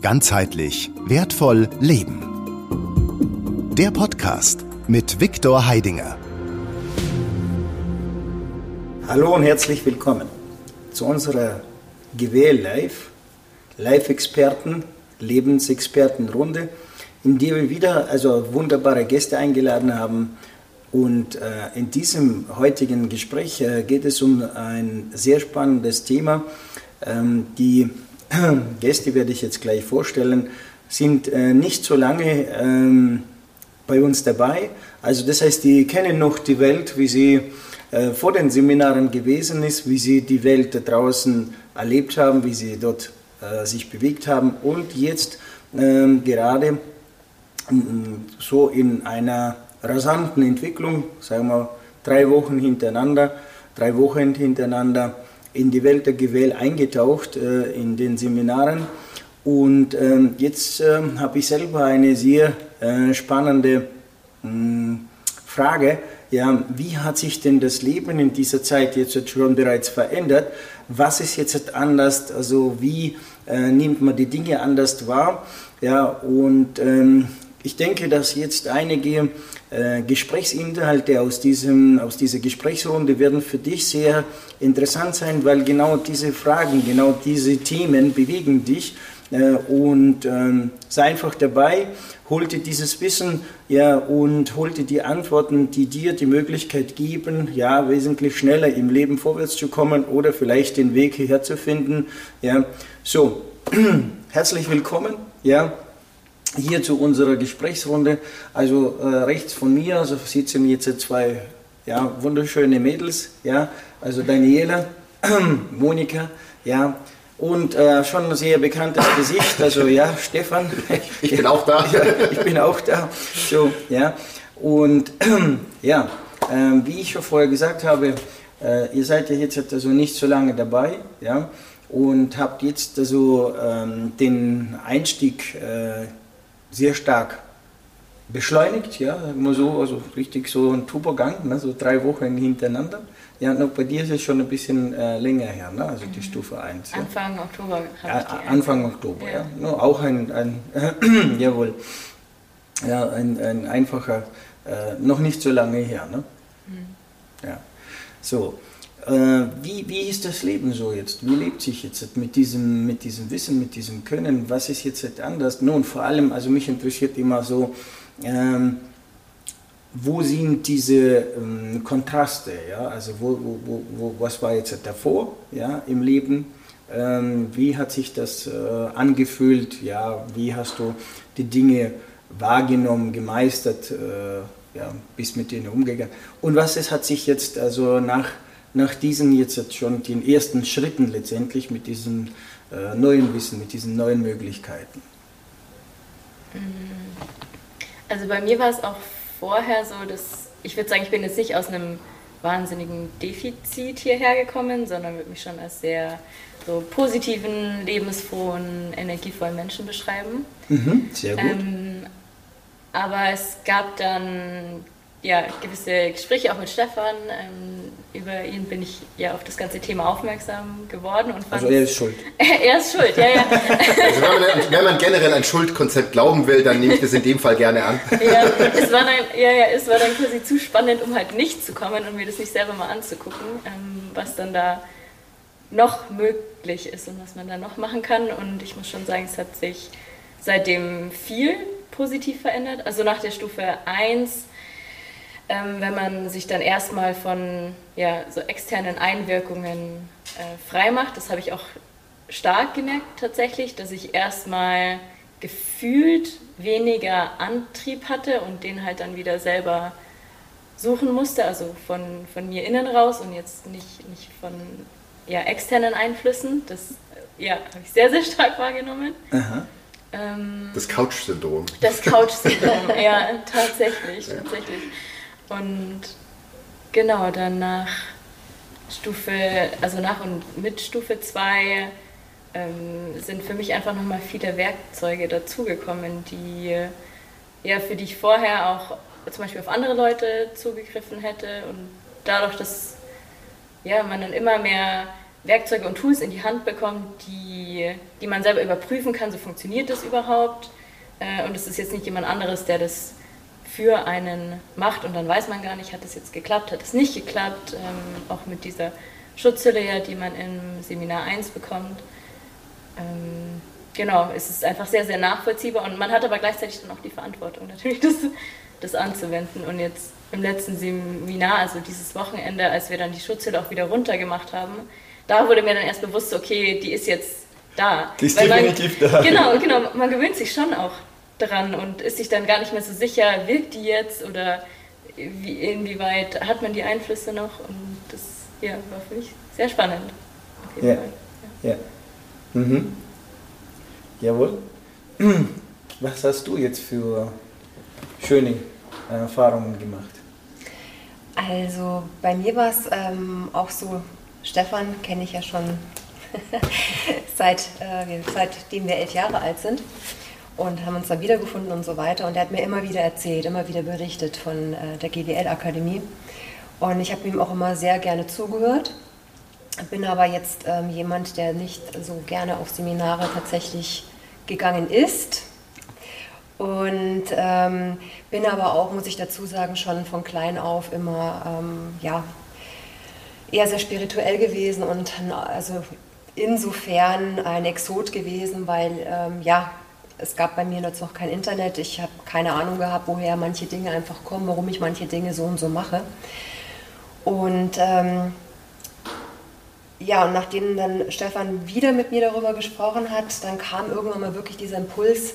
Ganzheitlich wertvoll leben. Der Podcast mit Viktor Heidinger. Hallo und herzlich willkommen zu unserer GWL Live, Live-Experten, Lebensexpertenrunde, in der wir wieder also wunderbare Gäste eingeladen haben. Und äh, in diesem heutigen Gespräch äh, geht es um ein sehr spannendes Thema. Ähm, die Gäste werde ich jetzt gleich vorstellen, sind äh, nicht so lange ähm, bei uns dabei. Also das heißt, die kennen noch die Welt, wie sie äh, vor den Seminaren gewesen ist, wie sie die Welt da draußen erlebt haben, wie sie dort äh, sich bewegt haben und jetzt ähm, gerade so in einer rasanten Entwicklung, sagen wir drei Wochen hintereinander, drei Wochen hintereinander in die Welt der Gewähl eingetaucht äh, in den Seminaren. Und ähm, jetzt äh, habe ich selber eine sehr äh, spannende hm, Frage. Ja, wie hat sich denn das Leben in dieser Zeit jetzt schon bereits verändert? Was ist jetzt anders? Also wie äh, nimmt man die Dinge anders wahr? Ja, und ähm, ich denke, dass jetzt einige äh, Gesprächsinhalte aus, diesem, aus dieser Gesprächsrunde werden für dich sehr interessant sein, weil genau diese Fragen, genau diese Themen bewegen dich. Äh, und ähm, sei einfach dabei, hol dir dieses Wissen ja, und hol dir die Antworten, die dir die Möglichkeit geben, ja, wesentlich schneller im Leben vorwärts zu kommen oder vielleicht den Weg hierher zu finden. Ja. So, herzlich willkommen. Ja, hier zu unserer Gesprächsrunde. Also äh, rechts von mir also sitzen jetzt zwei ja, wunderschöne Mädels, ja, also Daniela, Monika, ja, und äh, schon ein sehr bekanntes Gesicht, also ja, Stefan. Ich bin auch da. Ja, ich bin auch da. So, ja. Und ja, äh, wie ich schon vorher gesagt habe, äh, ihr seid ja jetzt also nicht so lange dabei, ja, und habt jetzt also ähm, den Einstieg äh, sehr stark beschleunigt, ja, immer so, also richtig so ein Tubergang, ne, so drei Wochen hintereinander. Ja, und bei dir ist es schon ein bisschen äh, länger her, ne, also die mhm. Stufe 1. Ja. Anfang Oktober ja, Anfang Oktober, ja. ja. No, auch ein, ein jawohl, ja, ein, ein einfacher, äh, noch nicht so lange her, ne? Mhm. Ja, so. Äh, wie, wie ist das Leben so jetzt? Wie lebt sich jetzt mit diesem, mit diesem Wissen, mit diesem Können? Was ist jetzt anders? Nun, vor allem, also mich interessiert immer so, ähm, wo sind diese ähm, Kontraste? Ja? Also wo, wo, wo, was war jetzt davor ja, im Leben? Ähm, wie hat sich das äh, angefühlt? Ja, wie hast du die Dinge wahrgenommen, gemeistert, äh, ja, bist mit denen umgegangen? Und was ist, hat sich jetzt also nach nach diesen jetzt schon den ersten Schritten letztendlich mit diesem äh, neuen Wissen, mit diesen neuen Möglichkeiten? Mm. Also bei mir war es auch vorher so, dass ich würde sagen, ich bin jetzt nicht aus einem wahnsinnigen Defizit hierher gekommen, sondern würde mich schon als sehr so positiven, lebensfrohen, energievollen Menschen beschreiben. Mhm, sehr gut. Ähm, aber es gab dann ja, gewisse Gespräche auch mit Stefan. Ähm, über ihn bin ich ja auf das ganze Thema aufmerksam geworden. Und also er ist schuld. er ist schuld, ja, ja. Also wenn, man, wenn man, generell ein Schuldkonzept glauben will, dann nehme ich das in dem Fall gerne an. ja, es war dann, ja, ja, es war dann quasi zu spannend, um halt nicht zu kommen und mir das nicht selber mal anzugucken, ähm, was dann da noch möglich ist und was man da noch machen kann. Und ich muss schon sagen, es hat sich seitdem viel positiv verändert. Also nach der Stufe 1 ähm, wenn man sich dann erstmal von ja, so externen Einwirkungen äh, frei macht. Das habe ich auch stark gemerkt tatsächlich, dass ich erstmal gefühlt weniger Antrieb hatte und den halt dann wieder selber suchen musste, also von, von mir innen raus und jetzt nicht, nicht von ja, externen Einflüssen. Das ja, habe ich sehr, sehr stark wahrgenommen. Ähm, das Couch-Syndrom. Das Couch-Syndrom, ja, tatsächlich, tatsächlich. Und genau, dann nach Stufe, also nach und mit Stufe 2 ähm, sind für mich einfach nochmal viele Werkzeuge dazugekommen, die ja, für die ich vorher auch zum Beispiel auf andere Leute zugegriffen hätte und dadurch, dass ja, man dann immer mehr Werkzeuge und Tools in die Hand bekommt, die, die man selber überprüfen kann, so funktioniert das überhaupt. Äh, und es ist jetzt nicht jemand anderes, der das für einen macht und dann weiß man gar nicht, hat es jetzt geklappt, hat es nicht geklappt, ähm, auch mit dieser Schutzhülle, ja, die man im Seminar 1 bekommt. Ähm, genau, es ist einfach sehr, sehr nachvollziehbar und man hat aber gleichzeitig dann auch die Verantwortung, natürlich das, das anzuwenden. Und jetzt im letzten Seminar, also dieses Wochenende, als wir dann die Schutzhülle auch wieder runtergemacht haben, da wurde mir dann erst bewusst, okay, die ist jetzt da. Die ist Weil man, definitiv da. Genau, genau, man gewöhnt sich schon auch dran und ist sich dann gar nicht mehr so sicher, wirkt die jetzt oder wie, inwieweit hat man die Einflüsse noch und das ja, war für mich sehr spannend. Auf jeden Ja. Fall. Ja. Mhm. Jawohl. Was hast du jetzt für schöne Erfahrungen gemacht? Also bei mir war es ähm, auch so, Stefan kenne ich ja schon seit, äh, seitdem wir elf Jahre alt sind und haben uns dann wiedergefunden und so weiter. Und er hat mir immer wieder erzählt, immer wieder berichtet von äh, der GWL-Akademie. Und ich habe ihm auch immer sehr gerne zugehört. Bin aber jetzt ähm, jemand, der nicht so gerne auf Seminare tatsächlich gegangen ist. Und ähm, bin aber auch, muss ich dazu sagen, schon von klein auf immer ähm, ja, eher sehr spirituell gewesen und also insofern ein Exot gewesen, weil ähm, ja, es gab bei mir jetzt noch kein Internet. Ich habe keine Ahnung gehabt, woher manche Dinge einfach kommen, warum ich manche Dinge so und so mache. Und ähm, ja, und nachdem dann Stefan wieder mit mir darüber gesprochen hat, dann kam irgendwann mal wirklich dieser Impuls,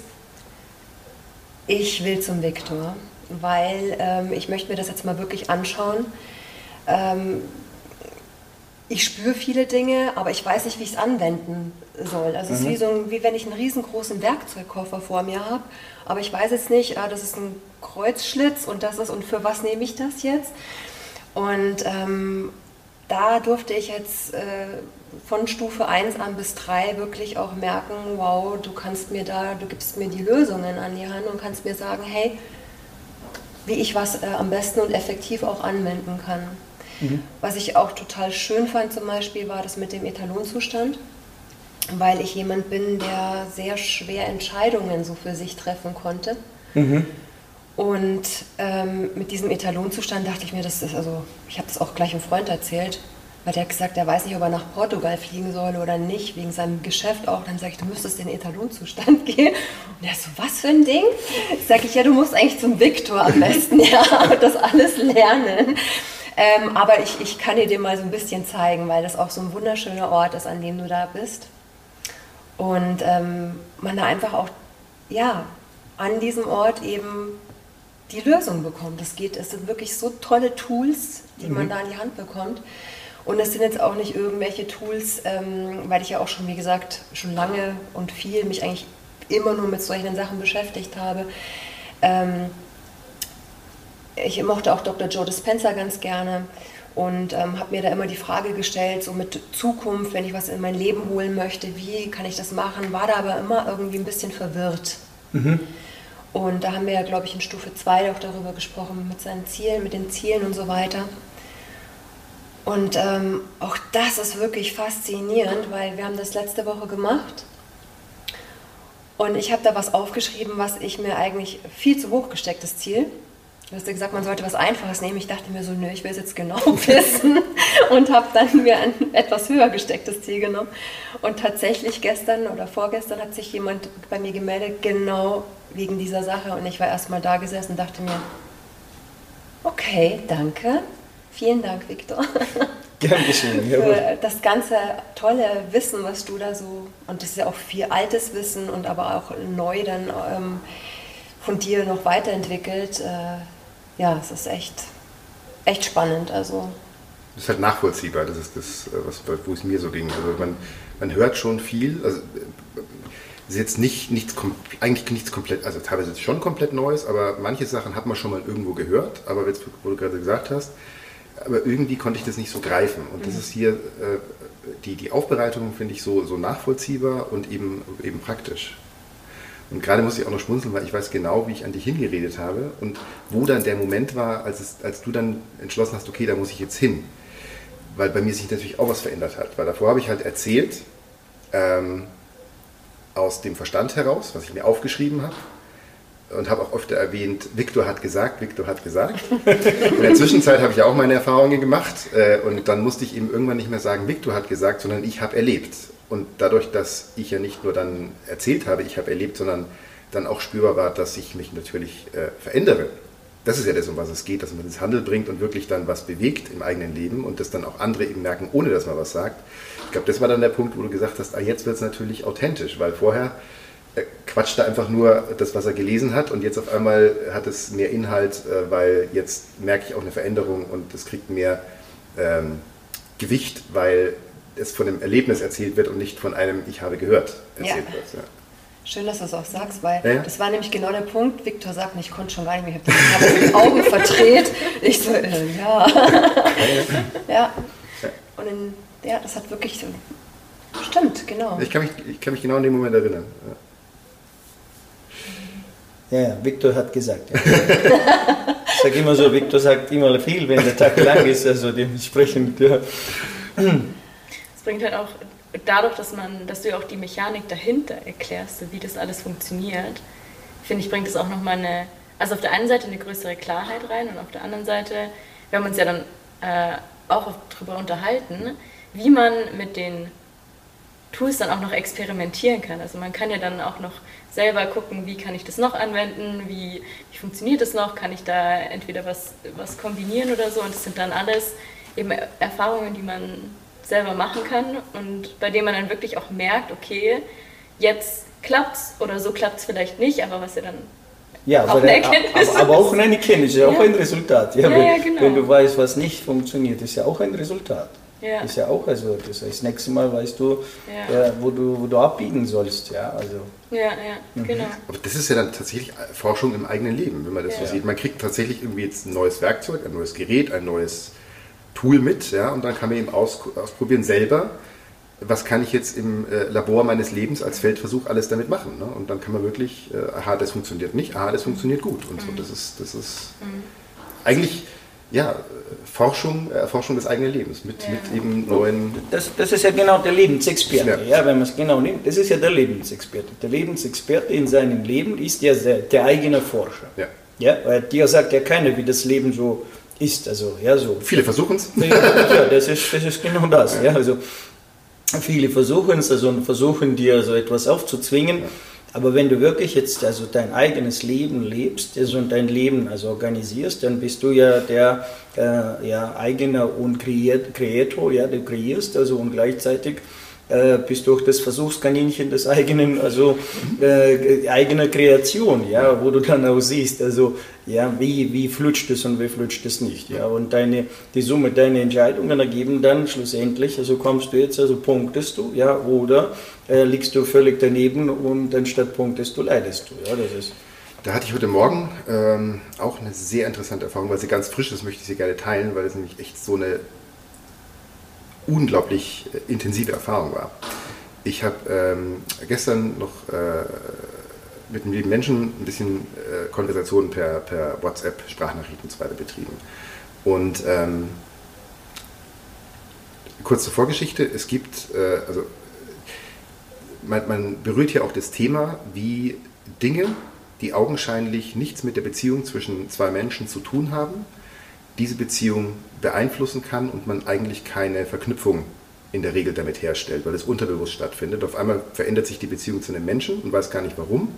ich will zum Viktor, weil ähm, ich möchte mir das jetzt mal wirklich anschauen. Ähm, ich spüre viele Dinge, aber ich weiß nicht, wie ich es anwenden soll. Also es ist wie, so ein, wie wenn ich einen riesengroßen Werkzeugkoffer vor mir habe, aber ich weiß jetzt nicht, ah, das ist ein Kreuzschlitz und das ist, und für was nehme ich das jetzt? Und ähm, da durfte ich jetzt äh, von Stufe 1 an bis 3 wirklich auch merken, wow, du kannst mir da, du gibst mir die Lösungen an die Hand und kannst mir sagen, hey, wie ich was äh, am besten und effektiv auch anwenden kann. Was ich auch total schön fand zum Beispiel, war das mit dem Etalonzustand, weil ich jemand bin, der sehr schwer Entscheidungen so für sich treffen konnte. Und ähm, mit diesem Etalonzustand dachte ich mir, das ist also, ich habe das auch gleich einem Freund erzählt, weil der hat gesagt, er weiß nicht, ob er nach Portugal fliegen soll oder nicht, wegen seinem Geschäft auch. Dann sage ich, du müsstest in den Etalonzustand gehen. Und er so, was für ein Ding? Sag ich, ja, du musst eigentlich zum Viktor am besten, ja, und das alles lernen. Ähm, aber ich, ich kann dir den mal so ein bisschen zeigen, weil das auch so ein wunderschöner Ort ist, an dem du da bist. Und ähm, man da einfach auch, ja, an diesem Ort eben die Lösung bekommt. Es geht, es sind wirklich so tolle Tools, die man da in die Hand bekommt. Und es sind jetzt auch nicht irgendwelche Tools, ähm, weil ich ja auch schon, wie gesagt, schon lange und viel mich eigentlich immer nur mit solchen Sachen beschäftigt habe. Ähm, ich mochte auch Dr. Joe Dispenza ganz gerne und ähm, habe mir da immer die Frage gestellt, so mit Zukunft, wenn ich was in mein Leben holen möchte, wie kann ich das machen? War da aber immer irgendwie ein bisschen verwirrt. Und da haben wir ja, glaube ich, in Stufe 2 auch darüber gesprochen, mit seinen Zielen, mit den Zielen und so weiter. Und ähm, auch das ist wirklich faszinierend, weil wir haben das letzte Woche gemacht. Und ich habe da was aufgeschrieben, was ich mir eigentlich viel zu hoch gestecktes Ziel. Du hast ja gesagt, man sollte was Einfaches nehmen. Ich dachte mir so, nö, ich will es jetzt genau wissen und habe dann mir ein etwas höher gestecktes Ziel genommen. Und tatsächlich gestern oder vorgestern hat sich jemand bei mir gemeldet, genau wegen dieser Sache. Und ich war erstmal da gesessen und dachte mir, okay, danke. Vielen Dank, Viktor, Gern geschehen. Für das ganze tolle Wissen, was du da so, und das ist ja auch viel altes Wissen und aber auch neu dann ähm, von dir noch weiterentwickelt. Äh, ja, es ist echt, echt spannend. Also Das ist halt nachvollziehbar, das ist das, äh, was, wo es mir so ging. Also man, man hört schon viel, also äh, es ist jetzt nicht, nichts, eigentlich nichts komplett, also teilweise schon komplett Neues, aber manche Sachen hat man schon mal irgendwo gehört, aber jetzt, wo du gerade gesagt hast, aber irgendwie konnte ich das nicht so greifen. Und das ist hier, äh, die, die Aufbereitung finde ich so, so nachvollziehbar und eben, eben praktisch. Und gerade muss ich auch noch schmunzeln, weil ich weiß genau, wie ich an dich hingeredet habe und wo dann der Moment war, als, es, als du dann entschlossen hast, okay, da muss ich jetzt hin. weil bei mir sich natürlich auch was verändert hat. Weil davor habe ich halt erzählt, ähm, aus dem Verstand heraus, was ich mir aufgeschrieben habe. Und habe auch öfter erwähnt, Viktor hat gesagt, Viktor hat gesagt. In der Zwischenzeit habe ich auch meine Erfahrungen gemacht. Äh, und dann musste ich eben irgendwann nicht mehr sagen, Viktor hat gesagt, sondern ich habe erlebt. Und dadurch, dass ich ja nicht nur dann erzählt habe, ich habe erlebt, sondern dann auch spürbar war, dass ich mich natürlich äh, verändere. Das ist ja das, um was es geht, dass man ins Handel bringt und wirklich dann was bewegt im eigenen Leben und das dann auch andere eben merken, ohne dass man was sagt. Ich glaube, das war dann der Punkt, wo du gesagt hast, ah, jetzt wird es natürlich authentisch, weil vorher äh, quatscht er einfach nur das, was er gelesen hat und jetzt auf einmal hat es mehr Inhalt, äh, weil jetzt merke ich auch eine Veränderung und es kriegt mehr ähm, Gewicht, weil es von einem Erlebnis erzählt wird und nicht von einem Ich habe gehört erzählt Ja. wird. Ja. Schön, dass du es auch sagst, weil Ja, ja. das war nämlich genau der Punkt. Viktor sagt, ich konnte schon gar nicht mehr, ich habe die Augen verdreht. Ich so, äh, ja. ja. Und in, ja, das hat wirklich so. Stimmt, genau. Ich, kann mich, ich kann mich genau an den Moment erinnern. Ja. Ja, ja, Viktor hat gesagt. Ja. Ich sage immer so, Viktor sagt immer viel, wenn der Tag lang ist, also dementsprechend, ja. Bringt halt auch dadurch, dass man, dass du ja auch die Mechanik dahinter erklärst, wie das alles funktioniert, finde ich, bringt es auch nochmal eine, also auf der einen Seite eine größere Klarheit rein und auf der anderen Seite, wir haben uns ja dann äh, auch darüber unterhalten, wie man mit den Tools dann auch noch experimentieren kann. Also man kann ja dann auch noch selber gucken, wie kann ich das noch anwenden, wie, wie funktioniert das noch, kann ich da entweder was, was kombinieren oder so. Und das sind dann alles eben Erfahrungen, die man selber machen kann und bei denen man dann wirklich auch merkt, okay, jetzt klappt's oder so klappt's vielleicht nicht, aber was ja dann Ja, Auch aber, eine Erkenntnis. aber, aber auch eine Erkenntnis, ja auch ein Resultat. Ja, Ja, wenn, ja, genau. wenn du weißt, was nicht funktioniert, ist ja auch ein Resultat. Ja. Ist ja auch, also das heißt, das nächste Mal weißt du, Ja. äh, wo, du, wo du abbiegen sollst. Ja, also. Ja, ja, Mhm. genau. Aber das ist ja dann tatsächlich Forschung im eigenen Leben, wenn man das Ja. so sieht. Man kriegt tatsächlich irgendwie jetzt ein neues Werkzeug, ein neues Gerät, ein neues Tool mit, ja, und dann kann man eben aus, ausprobieren selber, was kann ich jetzt im äh, Labor meines Lebens als Feldversuch alles damit machen. Ne? Und dann kann man wirklich, äh, aha, das funktioniert nicht, aha, das funktioniert gut. Und so, das ist, das ist eigentlich, ja, Forschung, äh, Erforschung des eigenen Lebens mit, Ja. mit eben neuen Das, das ist ja genau der Lebensexperte, Ja. ja. wenn man es genau nimmt. Das ist ja der Lebensexperte. Der Lebensexperte in seinem Leben ist ja der, der eigene Forscher. Ja. Ja, weil dir sagt ja keiner, wie das Leben so ist. Also, ja, so. Viele versuchen es. Ja, ja, das ist, das ist genau das. Ja, also viele versuchen es, also und versuchen dir so etwas aufzuzwingen. Aber wenn du wirklich jetzt also dein eigenes Leben lebst also und dein Leben also organisierst, dann bist du ja der äh, ja, eigener und kreiert, Kreator, ja, du kreierst also und gleichzeitig äh, bist du auch das Versuchskaninchen des eigenen, also äh, eigener Kreation, ja, wo du dann auch siehst, also ja, wie, wie flutscht es und wie flutscht es nicht, ja, und deine, die Summe deiner Entscheidungen ergeben dann schlussendlich, also kommst du jetzt, also punktest du, ja, oder äh, liegst du völlig daneben und anstatt punktest du, leidest du, ja, das ist, Da hatte ich heute Morgen ähm, auch eine sehr interessante Erfahrung, weil sie ganz frisch ist, möchte ich sie gerne teilen, weil es nämlich echt so eine unglaublich äh, intensive Erfahrung war. Ich habe ähm, gestern noch äh, mit einem lieben Menschen ein bisschen äh, Konversationen per, per WhatsApp, Sprachnachrichten und so weiter betrieben. Und ähm, kurz zur Vorgeschichte, es gibt, äh, also man, man berührt hier auch das Thema, wie Dinge, die augenscheinlich nichts mit der Beziehung zwischen zwei Menschen zu tun haben, diese Beziehung beeinflussen kann und man eigentlich keine Verknüpfung in der Regel damit herstellt, weil es unterbewusst stattfindet. Auf einmal verändert sich die Beziehung zu einem Menschen und weiß gar nicht warum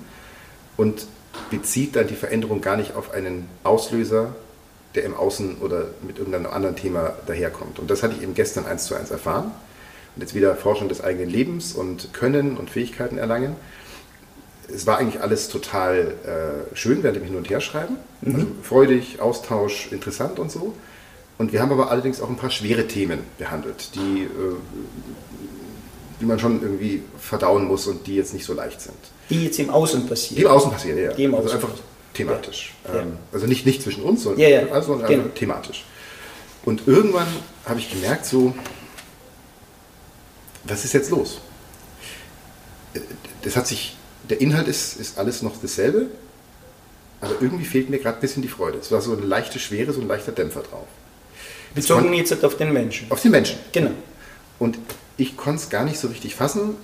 und bezieht dann die Veränderung gar nicht auf einen Auslöser, der im Außen oder mit irgendeinem anderen Thema daherkommt. Und das hatte ich eben gestern eins zu eins erfahren. Und jetzt wieder Forschung des eigenen Lebens und Können und Fähigkeiten erlangen. Es war eigentlich alles total äh, schön, während wir hin und her schreiben. Also freudig, Austausch, interessant und so. Und wir haben aber allerdings auch ein paar schwere Themen behandelt, die, äh, die man schon irgendwie verdauen muss und die jetzt nicht so leicht sind. die jetzt im Außen passiert. Die im Außen passieren, ja. Die im also Außen einfach passieren. thematisch. Ja. Ähm, also nicht, nicht zwischen uns, sondern Ja, ja. also, sondern Genau. einfach thematisch. Und irgendwann habe ich gemerkt, so, was ist jetzt los? Äh, Das hat sich, der Inhalt ist, ist alles noch dasselbe, aber irgendwie fehlt mir gerade ein bisschen die Freude. Es war so eine leichte Schwere, so ein leichter Dämpfer drauf. Bezogen jetzt auf den Menschen. Auf den Menschen. Genau. Und ich konnte es gar nicht so richtig fassen,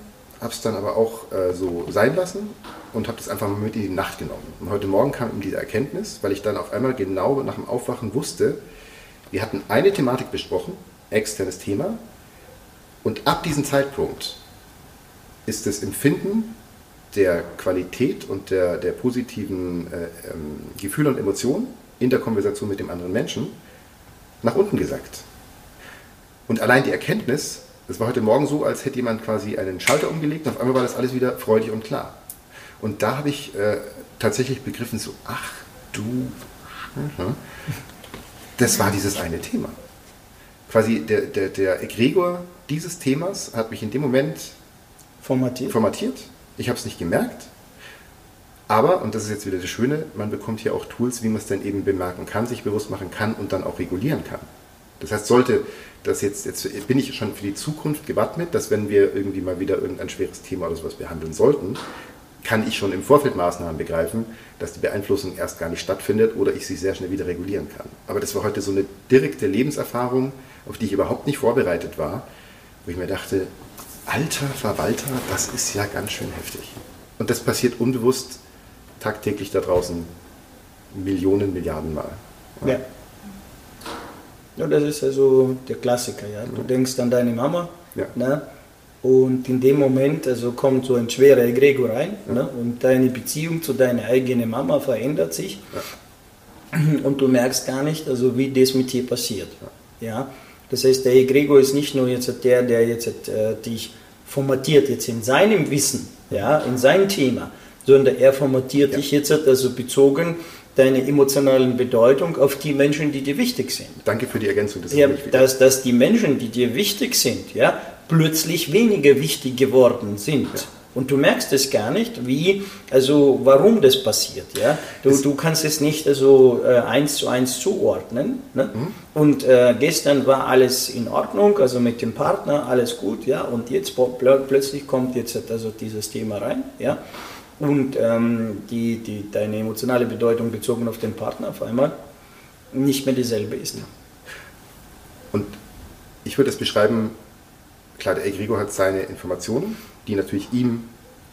habe es dann aber auch äh, so sein lassen und habe das einfach mal mit in die Nacht genommen. Und heute Morgen kam ihm diese Erkenntnis, weil ich dann auf einmal genau nach dem Aufwachen wusste, wir hatten eine Thematik besprochen, externes Thema, und ab diesem Zeitpunkt ist das Empfinden der Qualität und der, der positiven äh, ähm, Gefühle und Emotionen in der Konversation mit dem anderen Menschen nach unten gesackt. Und allein die Erkenntnis, das war heute Morgen so, als hätte jemand quasi einen Schalter umgelegt und auf einmal war das alles wieder freudig und klar. Und da habe ich äh, tatsächlich begriffen, so, ach du, das war dieses eine Thema. Quasi der, der, der Egregor dieses Themas hat mich in dem Moment Formatiert. formatiert. Ich habe es nicht gemerkt. Aber, und das ist jetzt wieder das Schöne, man bekommt hier auch Tools, wie man es dann eben bemerken kann, sich bewusst machen kann und dann auch regulieren kann. Das heißt, sollte das jetzt, jetzt bin ich schon für die Zukunft gewappnet, dass wenn wir irgendwie mal wieder irgendein schweres Thema oder sowas behandeln sollten, kann ich schon im Vorfeld Maßnahmen begreifen, dass die Beeinflussung erst gar nicht stattfindet oder ich sie sehr schnell wieder regulieren kann. Aber das war heute so eine direkte Lebenserfahrung, auf die ich überhaupt nicht vorbereitet war, wo ich mir dachte, alter Verwalter, das ist ja ganz schön heftig. Und das passiert unbewusst tagtäglich da draußen Millionen, Milliarden Mal. Ja. ja. Das ist also der Klassiker. Ja. Du denkst an deine Mama. Ja. Ne? Und in dem Moment also kommt so ein schwerer Egregor rein ja. ne? und deine Beziehung zu deiner eigenen Mama verändert sich. Ja. Und du merkst gar nicht, also wie das mit dir passiert. Ja. Das heißt, der Egregor ist nicht nur jetzt der, der jetzt äh, dich formatiert jetzt in seinem Wissen, ja, in sein Thema, sondern er formatiert ja. dich jetzt also bezogen deine emotionalen Bedeutung auf die Menschen, die dir wichtig sind. Danke für die Ergänzung. Das ja, dass, dass die Menschen, die dir wichtig sind, ja, plötzlich weniger wichtig geworden sind. Ja. Und du merkst es gar nicht, wie, also warum das passiert. Ja? Du, du kannst es nicht also, äh, eins zu eins zuordnen. Ne? Mhm. Und äh, gestern war alles in Ordnung, also mit dem Partner alles gut, ja. Und jetzt pl plötzlich kommt jetzt also dieses Thema rein, ja. Und ähm, die, die, deine emotionale Bedeutung bezogen auf den Partner auf einmal nicht mehr dieselbe ist. Und ich würde es beschreiben, klar, der Egregor hat seine Informationen, die natürlich ihm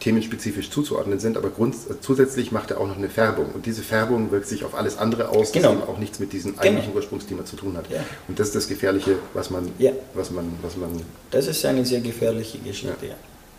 themenspezifisch zuzuordnen sind, aber zusätzlich macht er auch noch eine Färbung. Und diese Färbung wirkt sich auf alles andere aus, genau. das eben auch nichts mit diesem genau. eigentlichen Ursprungsthema zu tun hat. Ja. Und das ist das Gefährliche, was man, ja. was man, was man. Das ist eine sehr gefährliche Geschichte. Ja.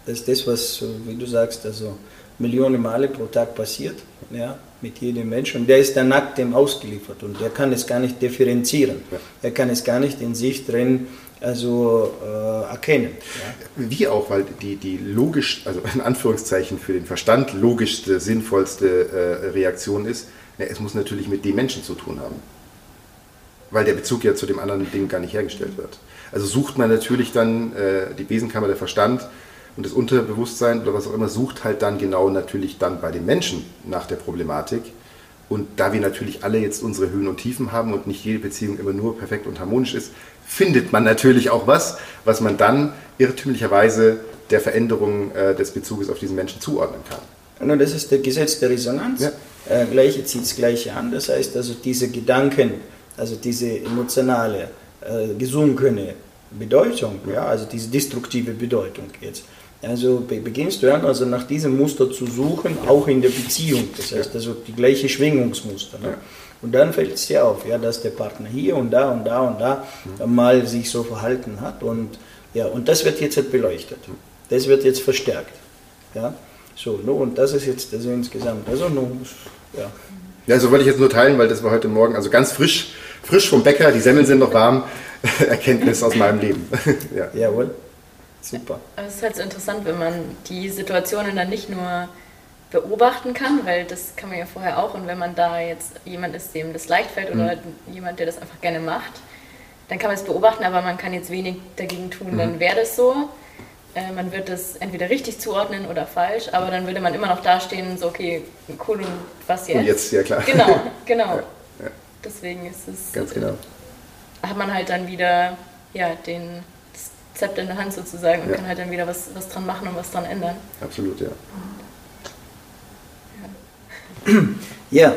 Das ist das, was, wie du sagst, also Millionen Male pro Tag passiert, ja, mit jedem Menschen. Und der ist dann nackt dem ausgeliefert und der kann es gar nicht differenzieren. Er kann es gar nicht in sich drin also äh, erkennen. Ja. Wie auch, weil die, die logisch, also in Anführungszeichen für den Verstand logischste, sinnvollste äh, Reaktion ist, na, es muss natürlich mit dem Menschen zu tun haben. Weil der Bezug ja zu dem anderen Ding gar nicht hergestellt wird. Also sucht man natürlich dann äh, die Besenkammer der Verstand und das Unterbewusstsein oder was auch immer, sucht halt dann genau natürlich dann bei den Menschen nach der Problematik. Und da wir natürlich alle jetzt unsere Höhen und Tiefen haben und nicht jede Beziehung immer nur perfekt und harmonisch ist, findet man natürlich auch was, was man dann irrtümlicherweise der Veränderung äh, des Bezuges auf diesen Menschen zuordnen kann. Und das ist das Gesetz der Resonanz. Ja. Äh, Gleiche zieht das Gleiche an. Das heißt also, diese Gedanken, also diese emotionale, äh, gesunkene Bedeutung, ja, also diese destruktive Bedeutung jetzt. Also beginnst du an, also nach diesem Muster zu suchen, auch in der Beziehung. Das heißt also die gleiche Schwingungsmuster. Ne? Ja. Und dann fällt es dir auf, ja, dass der Partner hier und da und da und da mhm. mal sich so verhalten hat. Und, ja, und das wird jetzt halt beleuchtet. Das wird jetzt verstärkt. Ja? So, no, und das ist jetzt also insgesamt. Also, no, ja. Ja, so wollte ich jetzt nur teilen, weil das war heute Morgen, also ganz frisch, frisch vom Bäcker, die Semmeln sind noch warm, Erkenntnis aus meinem Leben. ja. Jawohl, super. Es ist halt so interessant, wenn man die Situationen dann nicht nur beobachten kann, weil das kann man ja vorher auch. Und wenn man da jetzt jemand ist, dem das leicht fällt oder mhm. jemand, der das einfach gerne macht, dann kann man es beobachten, aber man kann jetzt wenig dagegen tun. Mhm. Dann wäre das so. Äh, man wird das entweder richtig zuordnen oder falsch, aber dann würde man immer noch dastehen, so, okay, cool und was jetzt? Und jetzt, ja klar. Genau, genau. Ja, ja. Deswegen ist es. Ganz genau. Hat man halt dann wieder ja, den Zepter in der Hand sozusagen und ja. kann halt dann wieder was, was dran machen und was dran ändern. Absolut, ja. Ja,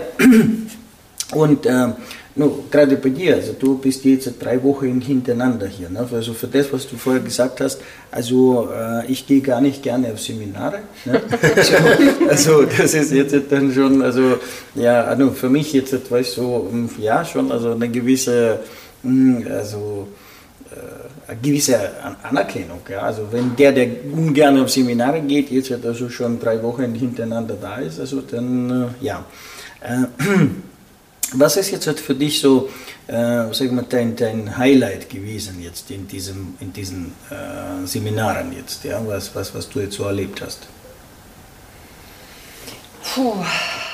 und äh, No, gerade bei dir, also du bist jetzt drei Wochen hintereinander hier. Ne? Also für das, was du vorher gesagt hast, also äh, ich gehe gar nicht gerne auf Seminare. Ne? also das ist jetzt dann schon, also ja, also für mich jetzt etwas so, hm, ja schon, also eine gewisse, hm, also äh, gewisse Anerkennung. Ja? Also wenn der, der ungern auf Seminare geht, jetzt also schon drei Wochen hintereinander da ist, also dann äh, ja. Äh, was ist jetzt für dich so, äh, sag mal, dein, dein Highlight gewesen jetzt in, diesem, in diesen äh, Seminaren jetzt, ja? was, was, was du jetzt so erlebt hast? Puh,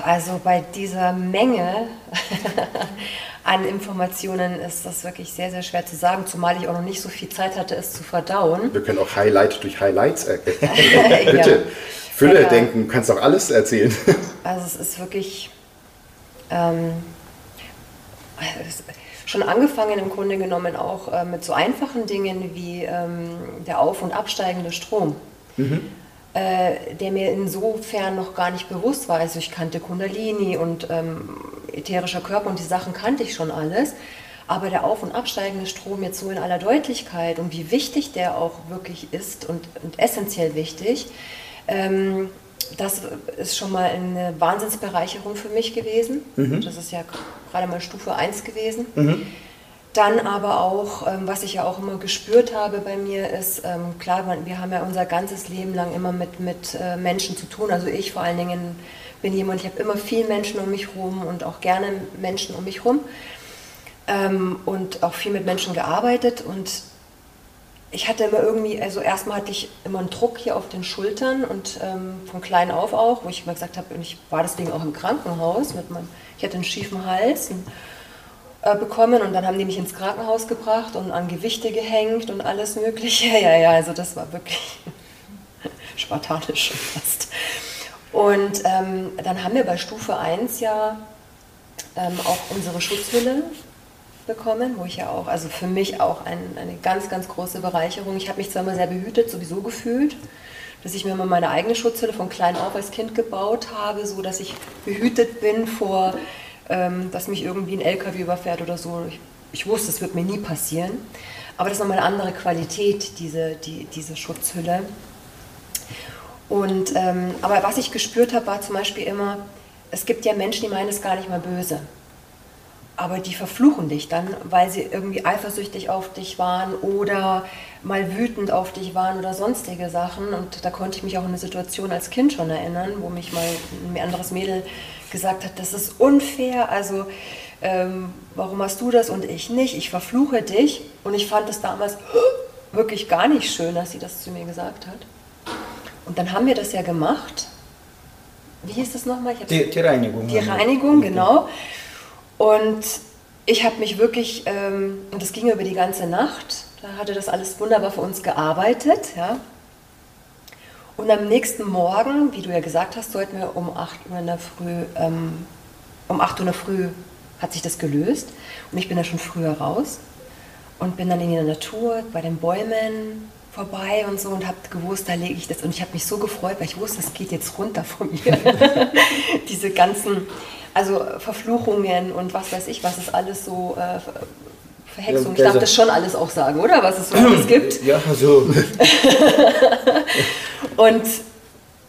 also bei dieser Menge an Informationen ist das wirklich sehr, sehr schwer zu sagen, zumal ich auch noch nicht so viel Zeit hatte, es zu verdauen. Wir können auch Highlight durch Highlights erkennen. Bitte, ja. Fülle ja. denken, du kannst auch alles erzählen. also es ist wirklich... Ähm, schon angefangen im Grunde genommen auch äh, mit so einfachen Dingen wie ähm, der auf- und absteigende Strom, mhm. Äh, der mir insofern noch gar nicht bewusst war. Also ich kannte Kundalini und ähm, ätherischer Körper und die Sachen kannte ich schon alles. Aber der auf- und absteigende Strom jetzt so in aller Deutlichkeit und wie wichtig der auch wirklich ist und, und essentiell wichtig, ähm, das ist schon mal eine Wahnsinnsbereicherung für mich gewesen. Mhm. Das ist ja gerade mal Stufe 1 gewesen. Mhm. Dann aber auch, ähm, was ich ja auch immer gespürt habe bei mir, ist, ähm, klar, wir haben ja unser ganzes Leben lang immer mit, mit äh, Menschen zu tun. Also ich vor allen Dingen bin jemand, ich habe immer viel Menschen um mich herum und auch gerne Menschen um mich herum. Ähm, und auch viel mit Menschen gearbeitet. Und ich hatte immer irgendwie, also erstmal hatte ich immer einen Druck hier auf den Schultern und von klein auf auch, wo ich immer gesagt habe, ich war deswegen auch im Krankenhaus mit meinem, ich hatte einen schiefen Hals und, äh, bekommen und dann haben die mich ins Krankenhaus gebracht und an Gewichte gehängt und alles mögliche. Ja, ja, also das war wirklich spartanisch fast. Und ähm, dann haben wir bei Stufe 1 ja ähm, auch unsere Schutzhülle bekommen, wo ich ja auch, also für mich auch ein, eine ganz, ganz große Bereicherung. Ich habe mich zwar immer sehr behütet, sowieso gefühlt, dass ich mir immer meine eigene Schutzhülle von klein auf als Kind gebaut habe, so dass ich behütet bin vor, ähm, dass mich irgendwie ein LKW überfährt oder so. Ich, ich wusste, es wird mir nie passieren. Aber das ist nochmal eine andere Qualität, diese, die, diese Schutzhülle. Und, ähm, aber was ich gespürt habe, war zum Beispiel immer, es gibt ja Menschen, die meinen es gar nicht mal böse aber die verfluchen dich dann, weil sie irgendwie eifersüchtig auf dich waren oder mal wütend auf dich waren oder sonstige Sachen. Und da konnte ich mich auch an eine Situation als Kind schon erinnern, wo mich mal ein anderes Mädel gesagt hat, das ist unfair, also ähm, warum hast du das und ich nicht? Ich verfluche dich. Und ich fand es damals wirklich gar nicht schön, dass sie das zu mir gesagt hat. Und dann haben wir das ja gemacht. Wie hieß das nochmal? Die, die, Reinigung. Die Reinigung, genau. Und ich habe mich wirklich, ähm, und das ging über die ganze Nacht, da hatte das alles wunderbar für uns gearbeitet. Ja. Und am nächsten Morgen, wie du ja gesagt hast, sollten wir um 8 Uhr in der Früh, ähm, um 8 Uhr in der Früh hat sich das gelöst. Und ich bin da schon früher raus und bin dann in der Natur bei den Bäumen vorbei und so und habe gewusst, da lege ich das. Und ich habe mich so gefreut, weil ich wusste, es geht jetzt runter von mir. Diese ganzen also Verfluchungen und was weiß ich, was es alles so äh, Verhexung. ich darf das schon alles auch sagen, oder? Was es so alles gibt. Ja, so. und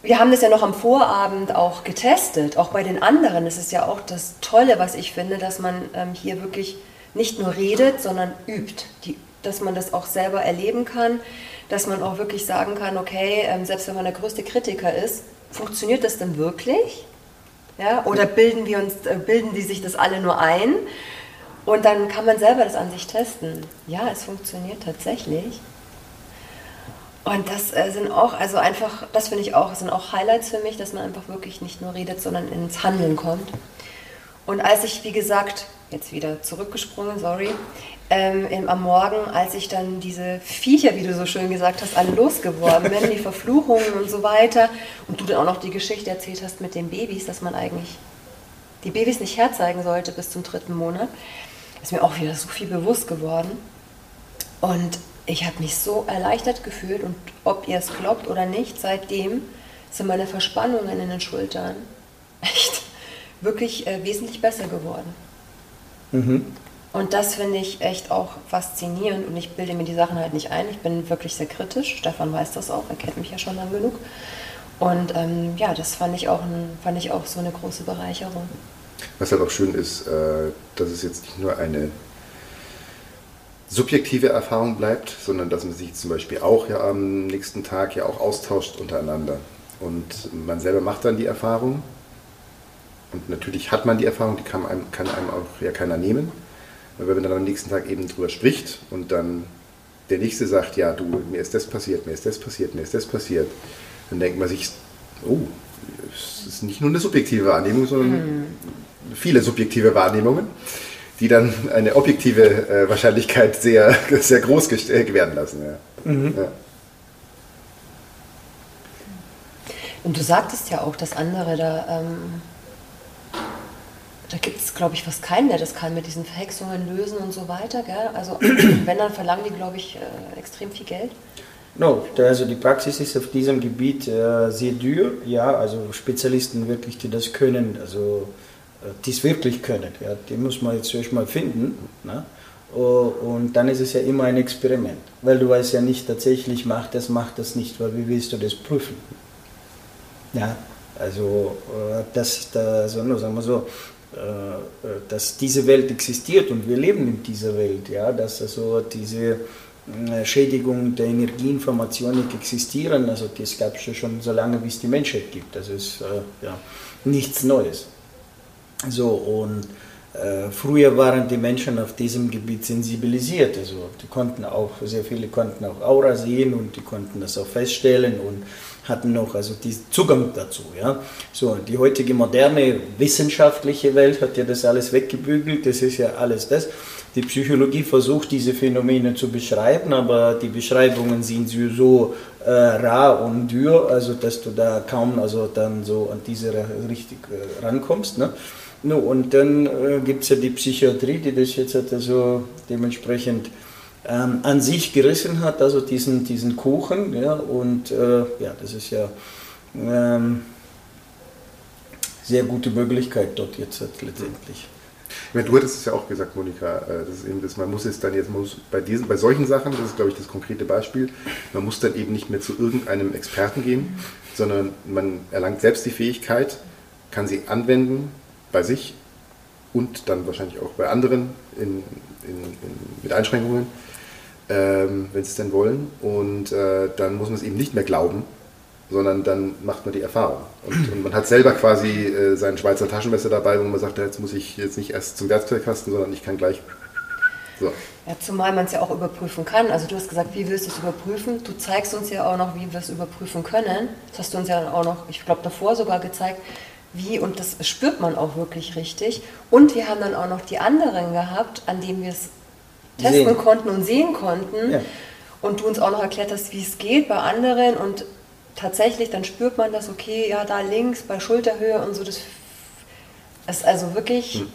wir haben das ja noch am Vorabend auch getestet, auch bei den anderen. Das ist ja auch das Tolle, was ich finde, dass man ähm, hier wirklich nicht nur redet, sondern übt. Die, dass man das auch selber erleben kann, dass man auch wirklich sagen kann, okay, ähm, selbst wenn man der größte Kritiker ist, funktioniert das denn wirklich? Ja? Oder bilden, wir uns, äh, bilden die sich das alle nur ein? Und dann kann man selber das an sich testen. Ja, es funktioniert tatsächlich. Und das äh, sind auch, also einfach, das finde ich auch, sind auch Highlights für mich, dass man einfach wirklich nicht nur redet, sondern ins Handeln kommt. Und als ich, wie gesagt, jetzt wieder zurückgesprungen, sorry, ähm, am Morgen, als ich dann diese Viecher, wie du so schön gesagt hast, alle losgeworden bin, die Verfluchungen und so weiter, und du dann auch noch die Geschichte erzählt hast mit den Babys, dass man eigentlich die Babys nicht herzeigen sollte bis zum dritten Monat, ist mir auch wieder so viel bewusst geworden. Und ich habe mich so erleichtert gefühlt und ob ihr es glaubt oder nicht, seitdem sind meine Verspannungen in den Schultern echt wirklich äh, wesentlich besser geworden. Mhm. Und das finde ich echt auch faszinierend und ich bilde mir die Sachen halt nicht ein. Ich bin wirklich sehr kritisch. Stefan weiß das auch, er kennt mich ja schon lang genug. Und ähm, ja, das fand ich, auch ein, fand ich auch so eine große Bereicherung. Was halt auch schön ist, äh, dass es jetzt nicht nur eine subjektive Erfahrung bleibt, sondern dass man sich zum Beispiel auch ja am nächsten Tag ja auch austauscht untereinander. Und man selber macht dann die Erfahrung. Und natürlich hat man die Erfahrung, die kann einem, kann einem auch ja keiner nehmen. Aber wenn man dann am nächsten Tag eben drüber spricht und dann der Nächste sagt, ja, du, mir ist das passiert, mir ist das passiert, mir ist das passiert, dann denkt man sich, oh, es ist nicht nur eine subjektive Wahrnehmung, sondern mhm. viele subjektive Wahrnehmungen, die dann eine objektive äh, Wahrscheinlichkeit sehr, sehr groß äh, werden lassen. Ja. Mhm. Ja. Und du sagtest ja auch, dass andere da, ähm, da gibt es, glaube ich, fast keinen, der das kann mit diesen Verhexungen lösen und so weiter. Gell? Also wenn, dann verlangen die, glaube ich, äh, extrem viel Geld. No, also die Praxis ist auf diesem Gebiet äh, sehr dürr, ja, also Spezialisten wirklich, die das können, also äh, die es wirklich können, ja, die muss man jetzt erstmal finden. Ne? Und dann ist es ja immer ein Experiment, weil du weißt ja nicht tatsächlich, macht das, macht das nicht, weil wie willst du das prüfen? Ja, also, äh, das, also nur sagen wir so, dass diese Welt existiert und wir leben in dieser Welt, ja, dass also diese äh, Schädigung der Energieinformation nicht existieren. Also das gab es schon so lange, wie es die Menschheit gibt. Es ist äh, ja, nichts Neues. So, und äh, früher waren die Menschen auf diesem Gebiet sensibilisiert. Also die konnten auch, sehr viele konnten auch Aura sehen und die konnten das auch feststellen und hatten noch also diesen Zugang dazu. Ja. So, die heutige moderne wissenschaftliche Welt hat ja das alles weggebügelt, das ist ja alles das. Die Psychologie versucht diese Phänomene zu beschreiben, aber die Beschreibungen sind so äh, rar und dürr, also dass du da kaum also dann so an diese richtig äh, rankommst. Ne? No, und dann äh, gibt es ja die Psychiatrie, die das jetzt also dementsprechend ähm, an sich gerissen hat, also diesen, diesen Kuchen. Ja, und äh, ja, das ist ja ähm, sehr gute Möglichkeit dort jetzt letztendlich. Ich meine, du hattest es ja auch gesagt, Monika, äh, das ist eben das, man muss es dann jetzt, muss bei, diesen, bei solchen Sachen, das ist glaube ich das konkrete Beispiel, man muss dann eben nicht mehr zu irgendeinem Experten gehen, sondern man erlangt selbst die Fähigkeit, kann sie anwenden bei sich und dann wahrscheinlich auch bei anderen in, in, in, mit Einschränkungen, ähm, wenn sie es denn wollen. Und äh, dann muss man es eben nicht mehr glauben, sondern dann macht man die Erfahrung. Und, und man hat selber quasi äh, seinen Schweizer Taschenmesser dabei, wo man sagt, jetzt muss ich jetzt nicht erst zum Werkzeugkasten, sondern ich kann gleich. So. Ja, zumal man es ja auch überprüfen kann. Also du hast gesagt, wie willst du es überprüfen? Du zeigst uns ja auch noch, wie wir es überprüfen können. Das hast du uns ja auch noch, ich glaube, davor sogar gezeigt, wie, und das spürt man auch wirklich richtig. Und wir haben dann auch noch die anderen gehabt, an denen wir es testen sehen. konnten und sehen konnten. Ja. Und du uns auch noch erklärt hast, wie es geht bei anderen. Und tatsächlich, dann spürt man das, okay, ja, da links bei Schulterhöhe und so. Das ist also wirklich. Hm.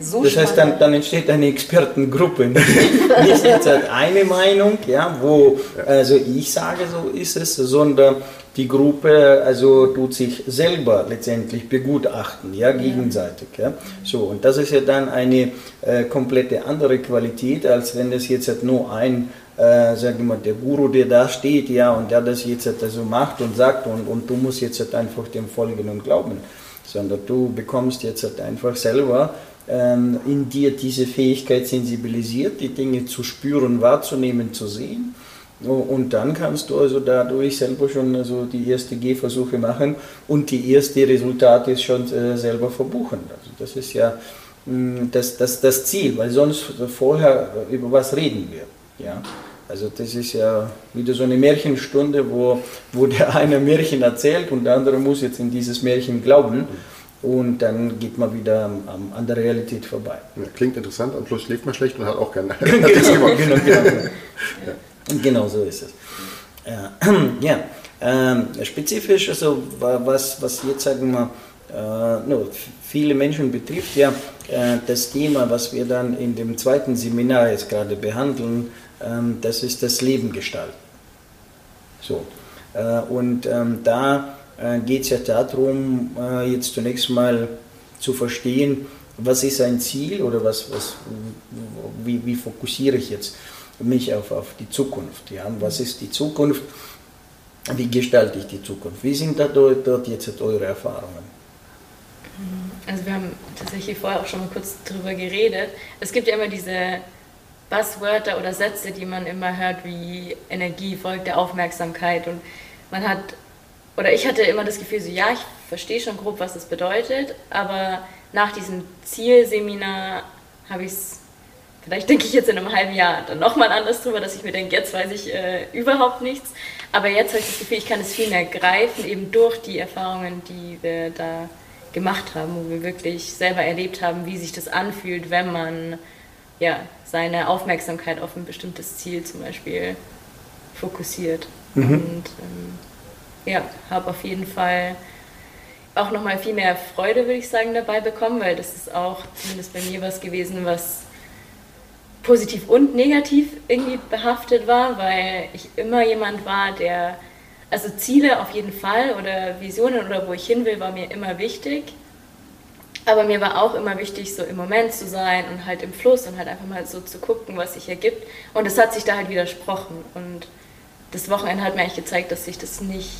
So das heißt, dann, dann, entsteht eine Expertengruppe. Nicht jetzt eine Meinung, ja, wo also ich sage, so ist es, sondern die Gruppe also tut sich selber letztendlich begutachten, ja, gegenseitig. Ja. So, und das ist ja dann eine äh, komplette andere Qualität, als wenn es jetzt halt nur ein, äh, sagen wir mal, der Guru, der da steht, ja, und der das jetzt halt so also macht und sagt und, und du musst jetzt halt einfach dem folgen und glauben. Sondern du bekommst jetzt halt einfach selber ähm, in dir diese Fähigkeit sensibilisiert, die Dinge zu spüren, wahrzunehmen, zu sehen und dann kannst du also dadurch selber schon also die ersten Gehversuche machen und die ersten Resultate schon äh, selber verbuchen. Also das ist ja mh, das, das, das Ziel, weil sonst vorher über was reden wir. Ja? Also das ist ja wieder so eine Märchenstunde, wo, wo der eine Märchen erzählt und der andere muss jetzt in dieses Märchen glauben. Und dann geht man wieder an, an der Realität vorbei. Ja, klingt interessant, am Schluss schläft man schlecht und hat auch gerne. genau, genau, genau. ja. Genau so ist es. ja, ähm, spezifisch, also was, was jetzt sagen wir, äh, no, viele Menschen betrifft, ja, äh, das Thema, was wir dann in dem zweiten Seminar jetzt gerade behandeln, ähm, das ist das Leben gestalten. So. Äh, und ähm, da äh, geht es ja darum, äh, jetzt zunächst mal zu verstehen, was ist ein Ziel oder was, was, wie, wie fokussiere ich jetzt mich auf, auf die Zukunft? Ja? Was ist die Zukunft? Wie gestalte ich die Zukunft? Wie sind da dort, dort jetzt eure Erfahrungen? Also wir haben tatsächlich vorher auch schon mal kurz drüber geredet. Es gibt ja immer diese Buzzwörter oder Sätze, die man immer hört, wie Energie folgt der Aufmerksamkeit. Und man hat, oder ich hatte immer das Gefühl, so ja, ich verstehe schon grob, was das bedeutet, aber nach diesem Zielseminar habe ich es, vielleicht denke ich jetzt in einem halben Jahr dann nochmal anders drüber, dass ich mir denke, jetzt weiß ich äh, überhaupt nichts. Aber jetzt habe ich das Gefühl, ich kann es viel mehr greifen, eben durch die Erfahrungen, die wir da gemacht haben, wo wir wirklich selber erlebt haben, wie sich das anfühlt, wenn man ja, seine Aufmerksamkeit auf ein bestimmtes Ziel zum Beispiel fokussiert. Mhm. Und ähm, ja, habe auf jeden Fall auch nochmal viel mehr Freude, würde ich sagen, dabei bekommen, weil das ist auch zumindest bei mir was gewesen, was positiv und negativ irgendwie behaftet war, weil ich immer jemand war, der, also Ziele auf jeden Fall oder Visionen oder wo ich hin will, war mir immer wichtig. Aber mir war auch immer wichtig, so im Moment zu sein und halt im Fluss und halt einfach mal so zu gucken, was sich ergibt. Und es hat sich da halt widersprochen. Und das Wochenende hat mir eigentlich gezeigt, dass sich das nicht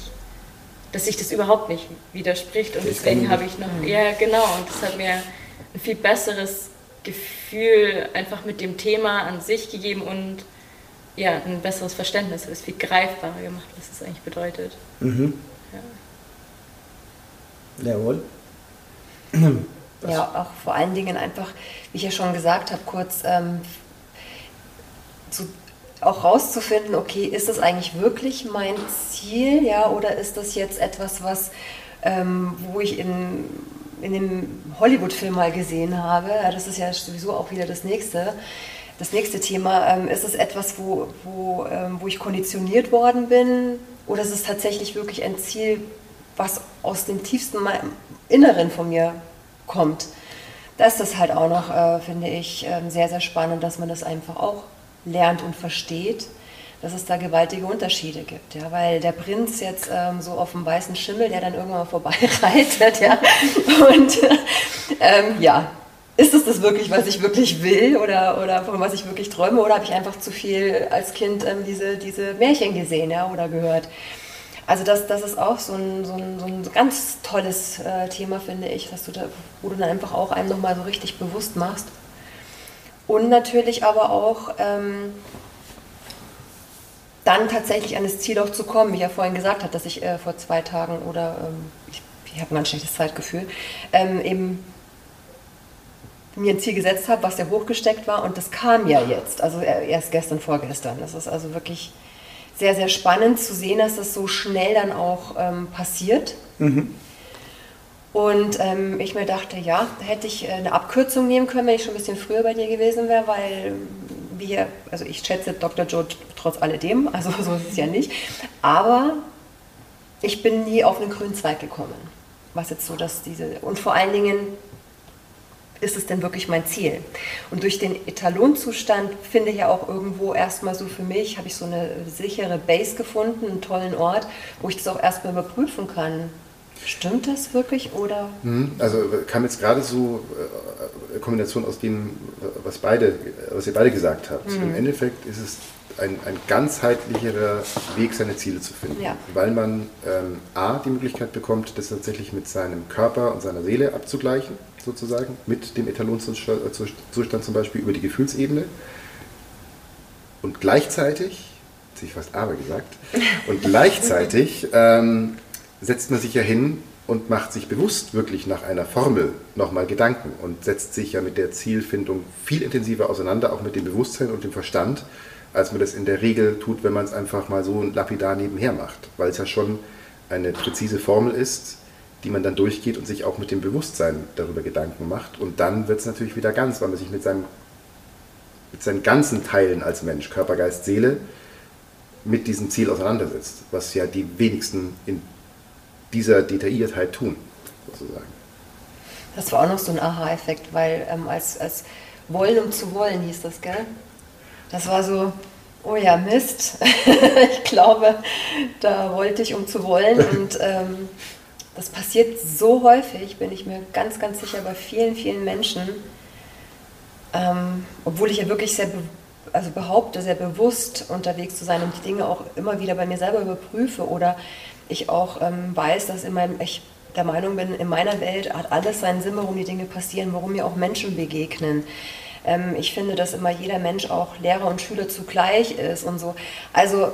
dass sich das überhaupt nicht widerspricht. Und deswegen habe ich noch, ja genau, und das hat mir ein viel besseres Gefühl einfach mit dem Thema an sich gegeben und ja, ein besseres Verständnis, es viel greifbarer gemacht, was das eigentlich bedeutet. Mhm. Ja. Jawohl. Ja, auch vor allen Dingen einfach, wie ich ja schon gesagt habe, kurz ähm, zu auch rauszufinden, okay, ist das eigentlich wirklich mein Ziel, ja, oder ist das jetzt etwas, was, ähm, wo ich in, in dem Hollywood-Film mal gesehen habe, das ist ja sowieso auch wieder das nächste, das nächste Thema, ähm, ist es etwas, wo, wo, ähm, wo ich konditioniert worden bin, oder ist es tatsächlich wirklich ein Ziel, was aus dem tiefsten Inneren von mir kommt? Das ist halt auch noch, äh, finde ich, äh, sehr, sehr spannend, dass man das einfach auch lernt und versteht, dass es da gewaltige Unterschiede gibt. Ja? Weil der Prinz jetzt ähm, so auf dem weißen Schimmel, der dann irgendwann mal vorbeireitet, ja, und ähm, ja, ist es das wirklich, was ich wirklich will oder, oder von was ich wirklich träume oder habe ich einfach zu viel als Kind ähm, diese, diese Märchen gesehen ja, oder gehört? Also das, das ist auch so ein, so ein, so ein ganz tolles äh, Thema, finde ich, dass du da, wo du dann einfach auch einem nochmal so richtig bewusst machst, und natürlich aber auch ähm, dann tatsächlich an das Ziel auch zu kommen, wie ich ja vorhin gesagt habe, dass ich äh, vor zwei Tagen oder ähm, ich, ich habe ein ganz schlechtes Zeitgefühl, ähm, eben mir ein Ziel gesetzt habe, was ja hochgesteckt war und das kam ja jetzt, also erst gestern, vorgestern. Das ist also wirklich sehr, sehr spannend zu sehen, dass das so schnell dann auch ähm, passiert. Mhm. Und ähm, ich mir dachte, ja, hätte ich äh, eine Abkürzung nehmen können, wenn ich schon ein bisschen früher bei dir gewesen wäre, weil wir, also ich schätze Dr. Joe trotz alledem, also so ist es ja nicht. Aber ich bin nie auf einen grünen Zweig gekommen. Was jetzt so, dass diese, und vor allen Dingen ist es denn wirklich mein Ziel? Und durch den Etalonzustand finde ich ja auch irgendwo erstmal so für mich, habe ich so eine sichere Base gefunden, einen tollen Ort, wo ich das auch erstmal überprüfen kann Stimmt das wirklich oder? Mhm. Also kam jetzt gerade so äh, Kombination aus dem, was beide, was ihr beide gesagt habt. Mhm. Im Endeffekt ist es ein, ein ganzheitlicherer Weg, seine Ziele zu finden, ja. weil man ähm, a die Möglichkeit bekommt, das tatsächlich mit seinem Körper und seiner Seele abzugleichen, sozusagen, mit dem Etalonzustand zum Beispiel über die Gefühlsebene und gleichzeitig, jetzt habe ich fast aber gesagt, und gleichzeitig ähm, setzt man sich ja hin und macht sich bewusst wirklich nach einer Formel nochmal Gedanken und setzt sich ja mit der Zielfindung viel intensiver auseinander, auch mit dem Bewusstsein und dem Verstand, als man das in der Regel tut, wenn man es einfach mal so lapidar nebenher macht, weil es ja schon eine präzise Formel ist, die man dann durchgeht und sich auch mit dem Bewusstsein darüber Gedanken macht. Und dann wird es natürlich wieder ganz, weil man sich mit, seinem, mit seinen ganzen Teilen als Mensch, Körper, Geist, Seele, mit diesem Ziel auseinandersetzt, was ja die wenigsten in dieser Detailliertheit tun, sozusagen. Das war auch noch so ein Aha-Effekt, weil ähm, als, als Wollen um zu wollen hieß das, gell? Das war so, oh ja, Mist. ich glaube, da wollte ich um zu wollen und ähm, das passiert so häufig, bin ich mir ganz, ganz sicher, bei vielen, vielen Menschen. Ähm, obwohl ich ja wirklich sehr, also behaupte, sehr bewusst unterwegs zu sein und die Dinge auch immer wieder bei mir selber überprüfe oder ich auch ähm, weiß, dass in meinem, ich der Meinung bin, in meiner Welt hat alles seinen Sinn, warum die Dinge passieren, warum mir auch Menschen begegnen. Ähm, ich finde, dass immer jeder Mensch auch Lehrer und Schüler zugleich ist und so. Also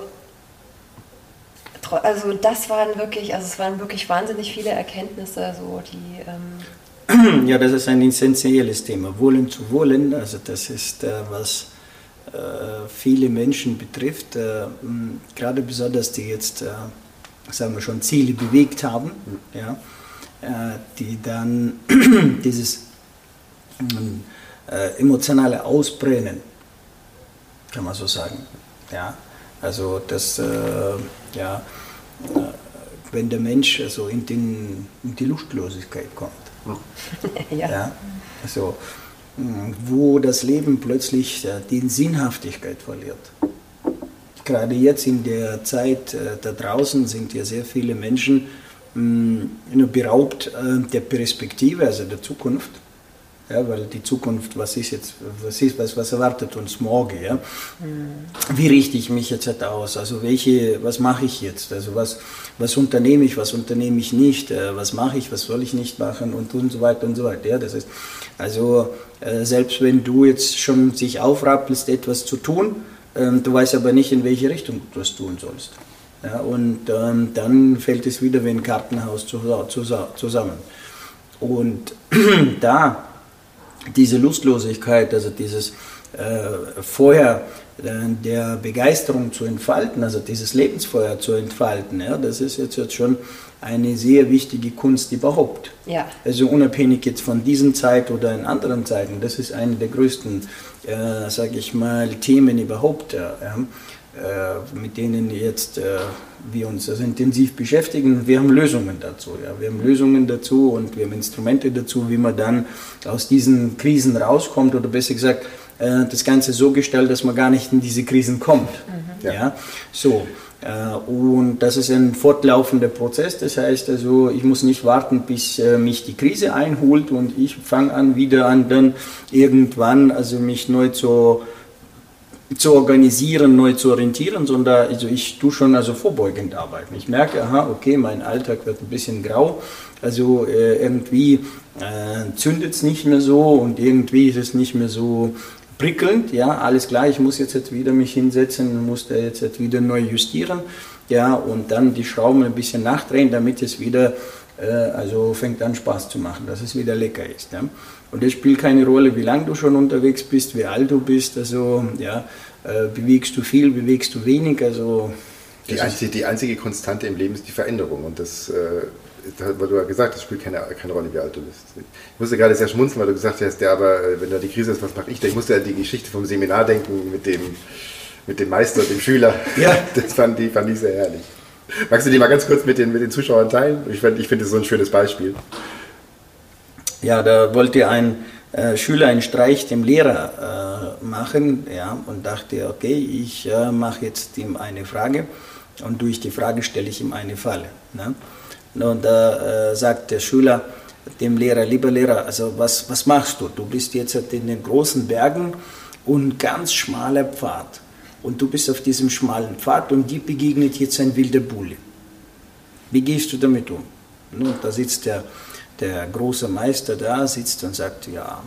also das waren wirklich, also es waren wirklich wahnsinnig viele Erkenntnisse, so die. Ähm ja, das ist ein essentielles Thema. Wollen zu wollen, also das ist äh, was äh, viele Menschen betrifft, äh, gerade besonders die jetzt, äh, sagen wir schon, Ziele bewegt haben, ja, äh, die dann dieses äh, emotionale Ausbrennen, kann man so sagen, ja, also das, ja, wenn der Mensch also in, den, in die Lustlosigkeit kommt. ja. ja. Also, wo das Leben plötzlich die Sinnhaftigkeit verliert. Gerade jetzt in der Zeit äh, da draußen sind ja sehr viele Menschen beraubt äh, der Perspektive, also der Zukunft. Ja, weil die Zukunft, was ist jetzt, was ist, was, was erwartet uns morgen, ja? Mhm. Wie richte ich mich jetzt aus? Also welche, was mache ich jetzt? Also was, was unternehme ich, was unternehme ich nicht? Äh, was mache ich, was soll ich nicht machen und, und so weiter und so weiter. Ja, das ist, also selbst wenn du jetzt schon sich aufrappelst, etwas zu tun, ähm, du weißt aber nicht, in welche Richtung du das tun sollst. Ja, und ähm, dann fällt es wieder wie ein Kartenhaus zusammen. Und da diese Lustlosigkeit, also dieses äh, vorher äh, der Begeisterung zu entfalten, also dieses Lebensfeuer zu entfalten, ja, das ist jetzt, jetzt schon eine sehr wichtige Kunst überhaupt. Ja. Also unabhängig jetzt von diesen Zeit oder in anderen Zeiten, das ist eine der größten, äh, sage ich mal, Themen überhaupt. Ja, äh, mit denen jetzt äh, wir uns also intensiv beschäftigen. Wir haben Lösungen dazu. Ja. Wir haben Lösungen dazu und wir haben Instrumente dazu, wie man dann aus diesen Krisen rauskommt oder besser gesagt, äh, das Ganze so gestaltet, dass man gar nicht in diese Krisen kommt. Mhm. Ja. ja. So. Und das ist ein fortlaufender Prozess. Das heißt also, ich muss nicht warten, bis mich die Krise einholt und ich fange an, wieder an, dann irgendwann, also mich neu zu zu organisieren, neu zu orientieren, sondern also ich tue schon also vorbeugend arbeiten. Ich merke, aha, okay, mein Alltag wird ein bisschen grau, also äh, irgendwie äh, zündet es nicht mehr so und irgendwie ist es nicht mehr so prickelnd, ja, alles klar, ich muss jetzt, jetzt wieder mich hinsetzen, muss da jetzt, jetzt wieder neu justieren, ja, und dann die Schrauben ein bisschen nachdrehen, damit es wieder, äh, also fängt an Spaß zu machen, dass es wieder lecker ist, ja. Und es spielt keine Rolle, wie lange du schon unterwegs bist, wie alt du bist. Also ja, äh, bewegst du viel, bewegst du wenig. Also die einzige, die einzige Konstante im Leben ist die Veränderung. Und das, äh, weil du ja gesagt hast, spielt keine, keine Rolle, wie alt du bist. Ich musste gerade sehr schmunzeln, weil du gesagt hast, ja, aber äh, wenn da die Krise ist, was mache ich da? Ich musste an die Geschichte vom Seminar denken mit dem, mit dem Meister und dem Schüler. Ja. Das fand, die, fand ich sehr herrlich. Magst du die mal ganz kurz mit den, mit den Zuschauern teilen? Ich, find, ich finde das so ein schönes Beispiel. Ja, da wollte ein äh, Schüler einen Streich dem Lehrer äh, machen ja, und dachte, okay, ich äh, mache jetzt ihm eine Frage und durch die Frage stelle ich ihm eine Falle. Ne? Und da äh, sagt der Schüler dem Lehrer, lieber Lehrer, also was, was machst du? Du bist jetzt in den großen Bergen und ganz schmaler Pfad. Und du bist auf diesem schmalen Pfad und dir begegnet jetzt ein wilder Bulle. Wie gehst du damit um? Und da sitzt der der große Meister da sitzt und sagt, ja,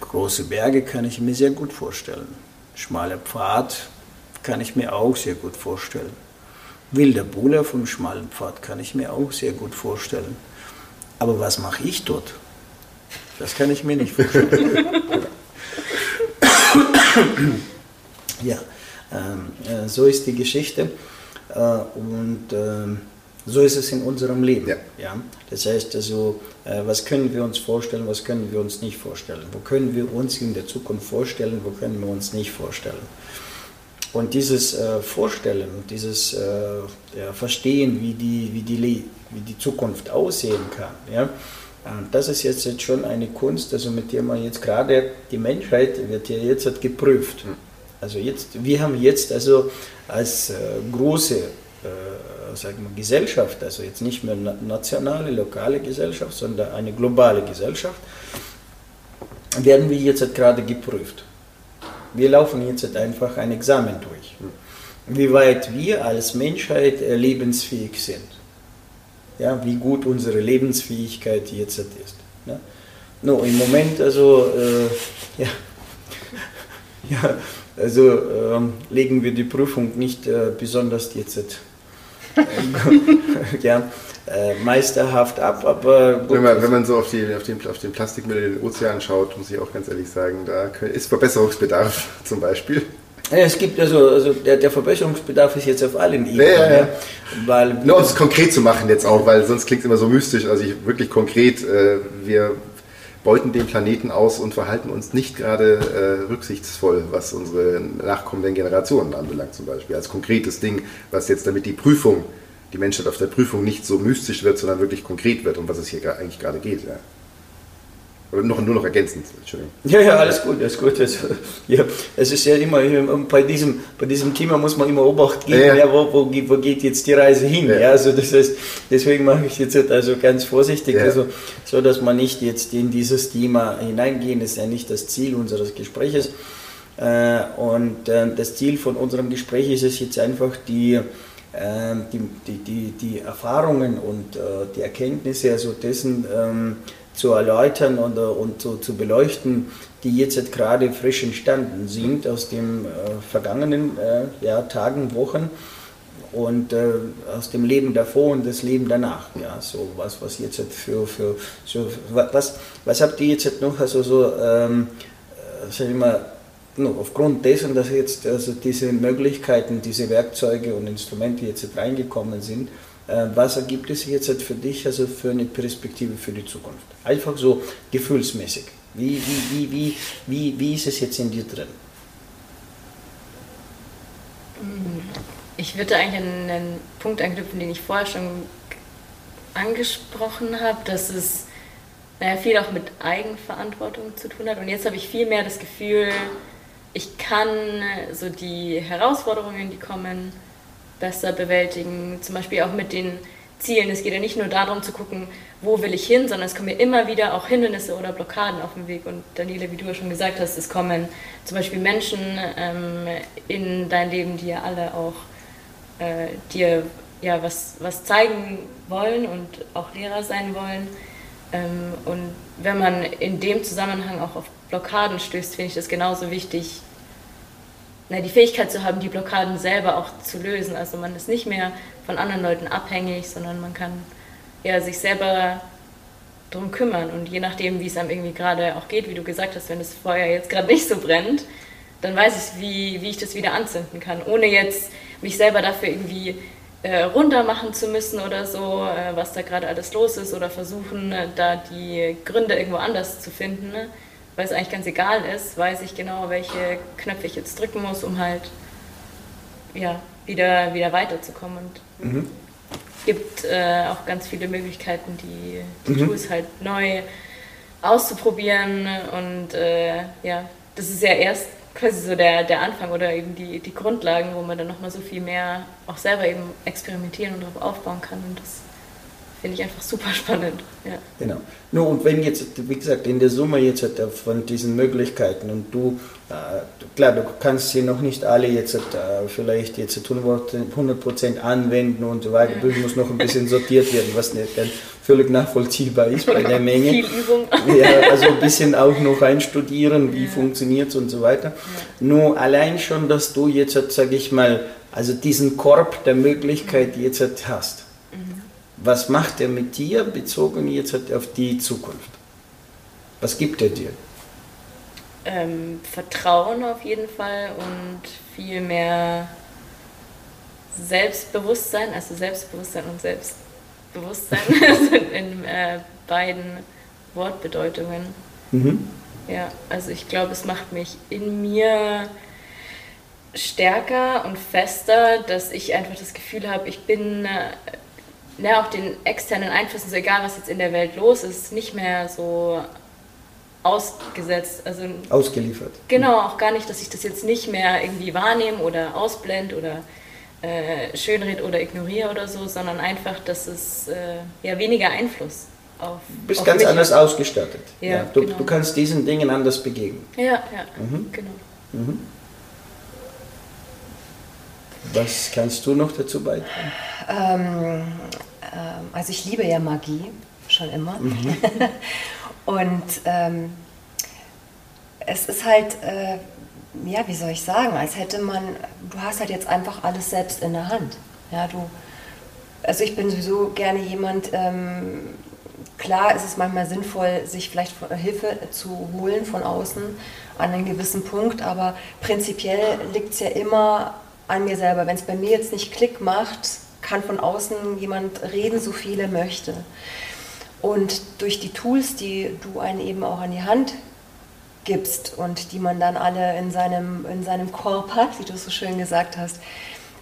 große Berge kann ich mir sehr gut vorstellen. Schmaler Pfad kann ich mir auch sehr gut vorstellen. Wilder Bulle vom schmalen Pfad kann ich mir auch sehr gut vorstellen. Aber was mache ich dort? Das kann ich mir nicht vorstellen. ja, ähm, äh, so ist die Geschichte. Äh, und ähm, so ist es in unserem Leben. Ja. ja? Das heißt also, äh, was können wir uns vorstellen, was können wir uns nicht vorstellen? Wo können wir uns in der Zukunft vorstellen, wo können wir uns nicht vorstellen? Und dieses äh, Vorstellen, dieses äh, ja, Verstehen, wie die, wie, die, wie die Zukunft aussehen kann, ja? das ist jetzt, jetzt schon eine Kunst, also mit der man jetzt gerade, die Menschheit wird ja jetzt hat geprüft. Also jetzt, wir haben jetzt also als äh, große äh, sagen wir, Gesellschaft, also jetzt nicht mehr nationale, lokale Gesellschaft, sondern eine globale Gesellschaft, werden wir jetzt gerade geprüft. Wir laufen jetzt einfach ein Examen durch, wie weit wir als Menschheit lebensfähig sind. Ja, wie gut unsere Lebensfähigkeit jetzt ist. Ja. No, Im Moment also, äh, ja, ja, also ähm, legen wir die Prüfung nicht äh, besonders jetzt äh, ja, äh, meisterhaft ab, aber gut, wenn, man, wenn man so auf, die, auf, den, auf den Plastikmüll in den Ozean schaut, muss ich auch ganz ehrlich sagen, da ist Verbesserungsbedarf zum Beispiel. Ja, es gibt also, also der, der, Verbesserungsbedarf ist jetzt auf allen Ebenen. Ja, ja, ja. Weil, Nur um es konkret zu machen jetzt auch, weil sonst klingt es immer so mystisch. Also ich, wirklich konkret, äh, wir beuten den Planeten aus und verhalten uns nicht gerade äh, rücksichtsvoll, was unsere nachkommenden Generationen anbelangt zum Beispiel. Als konkretes Ding, was jetzt damit die Prüfung, die Menschheit auf der Prüfung nicht so mystisch wird, sondern wirklich konkret wird, um was es hier eigentlich gerade geht. Ja. Oder noch, nur noch ergänzend, Entschuldigung. Ja, ja, alles gut, alles gut. Also, ja, es ist ja immer, bei diesem, bei diesem Thema muss man immer Obacht geben, ja, ja. wo, wo, wo, geht jetzt die Reise hin. Ja. also das heißt, deswegen mache ich jetzt also ganz vorsichtig, also, so dass man nicht jetzt in dieses Thema hineingehen, das ist ja nicht das Ziel unseres Gespräches. Äh, und äh, das Ziel von unserem Gespräch ist es jetzt einfach, die, die, die, die, die Erfahrungen und die Erkenntnisse also dessen, ähm, zu erläutern und, und zu, zu beleuchten, die jetzt gerade frisch entstanden sind aus den äh, vergangenen äh, ja, Tagen, Wochen und äh, aus dem Leben davor und das Leben danach. Ja, so was, was jetzt für, für so, was, was habt ihr jetzt noch, also so, ähm, äh, sag ich mal, aufgrund dessen, dass jetzt also diese Möglichkeiten, diese Werkzeuge und Instrumente jetzt reingekommen sind, äh, was ergibt es jetzt halt für dich also für eine Perspektive für die Zukunft? Einfach so gefühlsmäßig. Wie, wie, wie, wie, wie, wie ist es jetzt in dir drin? Ich würde eigentlich an einen Punkt anknüpfen, den ich vorher schon angesprochen habe, dass es naja, viel auch mit Eigenverantwortung zu tun hat. Und jetzt habe ich viel mehr das Gefühl, ich kann so die Herausforderungen, die kommen, besser bewältigen. Zum Beispiel auch mit den Zielen. Es geht ja nicht nur darum zu gucken, wo will ich hin, sondern es kommen ja immer wieder auch Hindernisse oder Blockaden auf dem Weg. Und Daniele, wie du ja schon gesagt hast, es kommen zum Beispiel Menschen ähm, in dein Leben, die ja alle auch äh, dir ja, was, was zeigen wollen und auch Lehrer sein wollen. Ähm, und wenn man in dem Zusammenhang auch auf Blockaden stößt, finde ich das genauso wichtig, na, die Fähigkeit zu haben, die Blockaden selber auch zu lösen. Also man ist nicht mehr von anderen Leuten abhängig, sondern man kann ja, sich selber darum kümmern. Und je nachdem, wie es einem irgendwie gerade auch geht, wie du gesagt hast, wenn das Feuer jetzt gerade nicht so brennt, dann weiß ich, wie, wie ich das wieder anzünden kann, ohne jetzt mich selber dafür irgendwie äh, runter machen zu müssen oder so, äh, was da gerade alles los ist oder versuchen, äh, da die Gründe irgendwo anders zu finden. Ne? Weil es eigentlich ganz egal ist, weiß ich genau, welche Knöpfe ich jetzt drücken muss, um halt ja, wieder, wieder weiterzukommen. Und mhm. gibt äh, auch ganz viele Möglichkeiten, die, die mhm. Tools halt neu auszuprobieren. Und äh, ja, das ist ja erst quasi so der, der Anfang oder eben die, die Grundlagen, wo man dann nochmal so viel mehr auch selber eben experimentieren und darauf aufbauen kann. Und das finde ich einfach super spannend. Ja. Genau. Nur und wenn jetzt, wie gesagt, in der Summe jetzt von diesen Möglichkeiten und du, äh, klar, du kannst sie noch nicht alle jetzt äh, vielleicht jetzt 100% anwenden und so weiter, ja. muss noch ein bisschen sortiert werden, was nicht dann völlig nachvollziehbar ist bei der Menge. Viel Übung. Ja, also ein bisschen auch noch einstudieren, wie ja. funktioniert es und so weiter. Ja. Nur allein schon, dass du jetzt, sage ich mal, also diesen Korb der Möglichkeit jetzt hast was macht er mit dir bezogen jetzt auf die Zukunft? Was gibt er dir? Ähm, Vertrauen auf jeden Fall und viel mehr Selbstbewusstsein, also Selbstbewusstsein und Selbstbewusstsein also in äh, beiden Wortbedeutungen. Mhm. Ja, also ich glaube, es macht mich in mir stärker und fester, dass ich einfach das Gefühl habe, ich bin äh, ne, auch den externen Einflüssen, so egal was jetzt in der Welt los ist, nicht mehr so ausgesetzt. Also, Ausgeliefert. Genau, auch gar nicht, dass ich das jetzt nicht mehr irgendwie wahrnehme oder ausblende oder äh, schönred oder ignoriere oder so, sondern einfach, dass es äh, ja weniger Einfluss auf. Du bist auf ganz anders hat. ausgestattet. Ja, du, genau. du kannst diesen Dingen anders begegnen. Ja, ja, Mhm. genau. Was kannst du noch dazu beitragen? Ähm, ähm, also ich liebe ja Magie, schon immer. Und ähm, es ist halt, äh, ja, wie soll ich sagen, als hätte man, du hast halt jetzt einfach alles selbst in der Hand. Ja, du, also ich bin sowieso gerne jemand, ähm, klar ist es manchmal sinnvoll, sich vielleicht Hilfe zu holen von außen an einen gewissen Punkt, aber prinzipiell liegt es ja immer an mir selber. Wenn es bei mir jetzt nicht Klick macht, kann von außen jemand reden, so viele möchte. Und durch die Tools, die du einen eben auch an die Hand gibst und die man dann alle in seinem, in seinem Korb hat, wie du es so schön gesagt hast,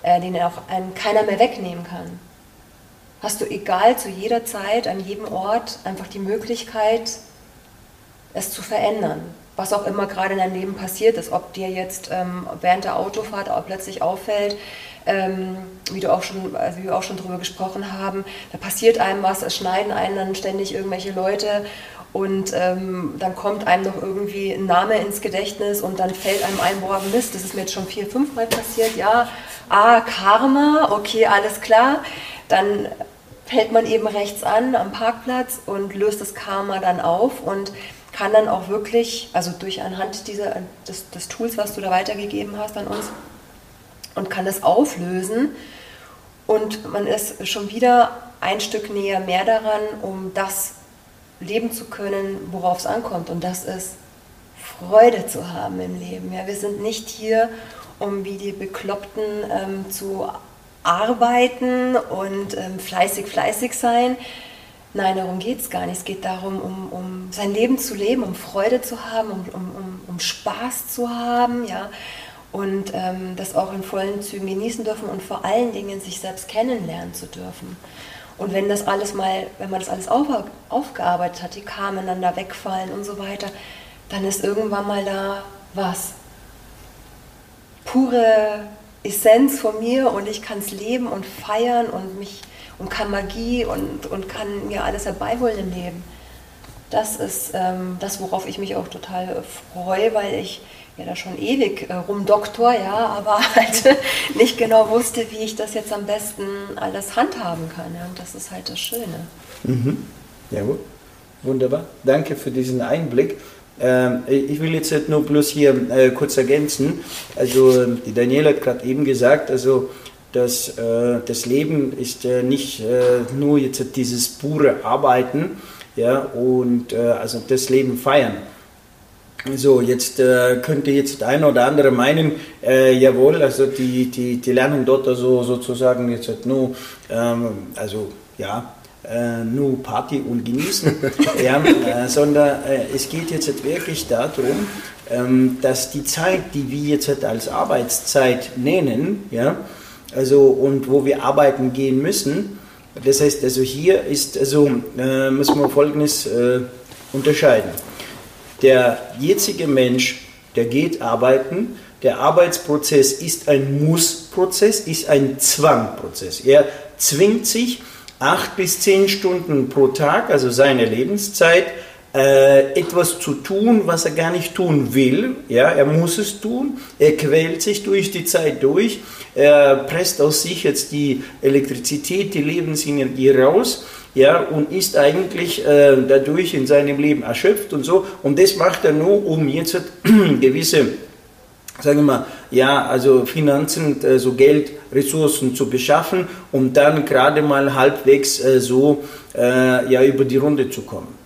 äh, den auch ein, keiner mehr wegnehmen kann. Hast du egal zu jeder Zeit, an jedem Ort einfach die Möglichkeit, es zu verändern. Was auch immer gerade in deinem Leben passiert ist, ob dir jetzt ähm, während der Autofahrt auch plötzlich auffällt, ähm, wie, du auch schon, also wie wir auch schon drüber gesprochen haben, da passiert einem was, es schneiden einen dann ständig irgendwelche Leute und ähm, dann kommt einem noch irgendwie ein Name ins Gedächtnis und dann fällt einem ein, boah, Mist, das ist mir jetzt schon vier, fünf Mal passiert, ja, ah, Karma, okay, alles klar, dann hält man eben rechts an am Parkplatz und löst das Karma dann auf und kann dann auch wirklich, also durch anhand dieser, des, des Tools, was du da weitergegeben hast an uns, und kann das auflösen und man ist schon wieder ein Stück näher mehr daran, um das leben zu können, worauf es ankommt. Und das ist Freude zu haben im Leben. Ja, wir sind nicht hier, um wie die Bekloppten ähm, zu arbeiten und ähm, fleißig, fleißig sein. Nein, darum geht es gar nicht. Es geht darum, um, um sein Leben zu leben, um Freude zu haben, um, um, um, Spaß zu haben, ja. Und ähm, das auch in vollen Zügen genießen dürfen und vor allen Dingen sich selbst kennenlernen zu dürfen. Und wenn das alles mal, wenn man das alles auf, aufgearbeitet hat, die Kamen dann da wegfallen und so weiter, dann ist irgendwann mal da was. Pure Essenz von mir und ich kann es leben und feiern und mich und kann Magie und, und kann mir alles herbeiholen im Leben. Das ist ähm, das, worauf ich mich auch total freue, weil ich ja da schon ewig äh, rumdoktor, ja, aber halt nicht genau wusste, wie ich das jetzt am besten alles handhaben kann. Ja, und das ist halt das Schöne. Ja, gut. Wunderbar. Danke für diesen Einblick. Ähm, ich will jetzt nur bloß hier äh, kurz ergänzen. Also, die Daniela hat gerade eben gesagt, also, dass äh, das Leben ist äh, nicht äh, nur jetzt dieses pure Arbeiten ja, und äh, also das Leben feiern. So, jetzt äh, könnte jetzt der eine oder andere meinen, äh, jawohl, also die, die, die lernen dort also sozusagen jetzt halt nur, ähm, also ja, nur Party und genießen, ja, sondern es geht jetzt halt wirklich darum, ähm, dass die Zeit, die wir jetzt halt als Arbeitszeit nennen, ja, also und wo wir arbeiten gehen müssen, das heißt also hier ist also äh, müssen wir Folgendes äh, unterscheiden. Der jetzige Mensch, der geht arbeiten, der Arbeitsprozess ist ein Muss-Prozess, ist ein Zwangprozess. Er zwingt sich acht bis zehn Stunden pro Tag, also seine Lebenszeit, äh, etwas zu tun, was er gar nicht tun will. Ja, er muss es tun. Er quält sich durch die Zeit durch. Er presst aus sich jetzt die Elektrizität, die Lebensenergie raus. Ja, und ist eigentlich äh, dadurch in seinem Leben erschöpft und so. Und das macht er nur, um jetzt gewisse sagen wir mal, ja, also Finanzen, äh, so Geld, Ressourcen zu beschaffen, um dann gerade mal halbwegs äh, so äh, ja, über die Runde zu kommen.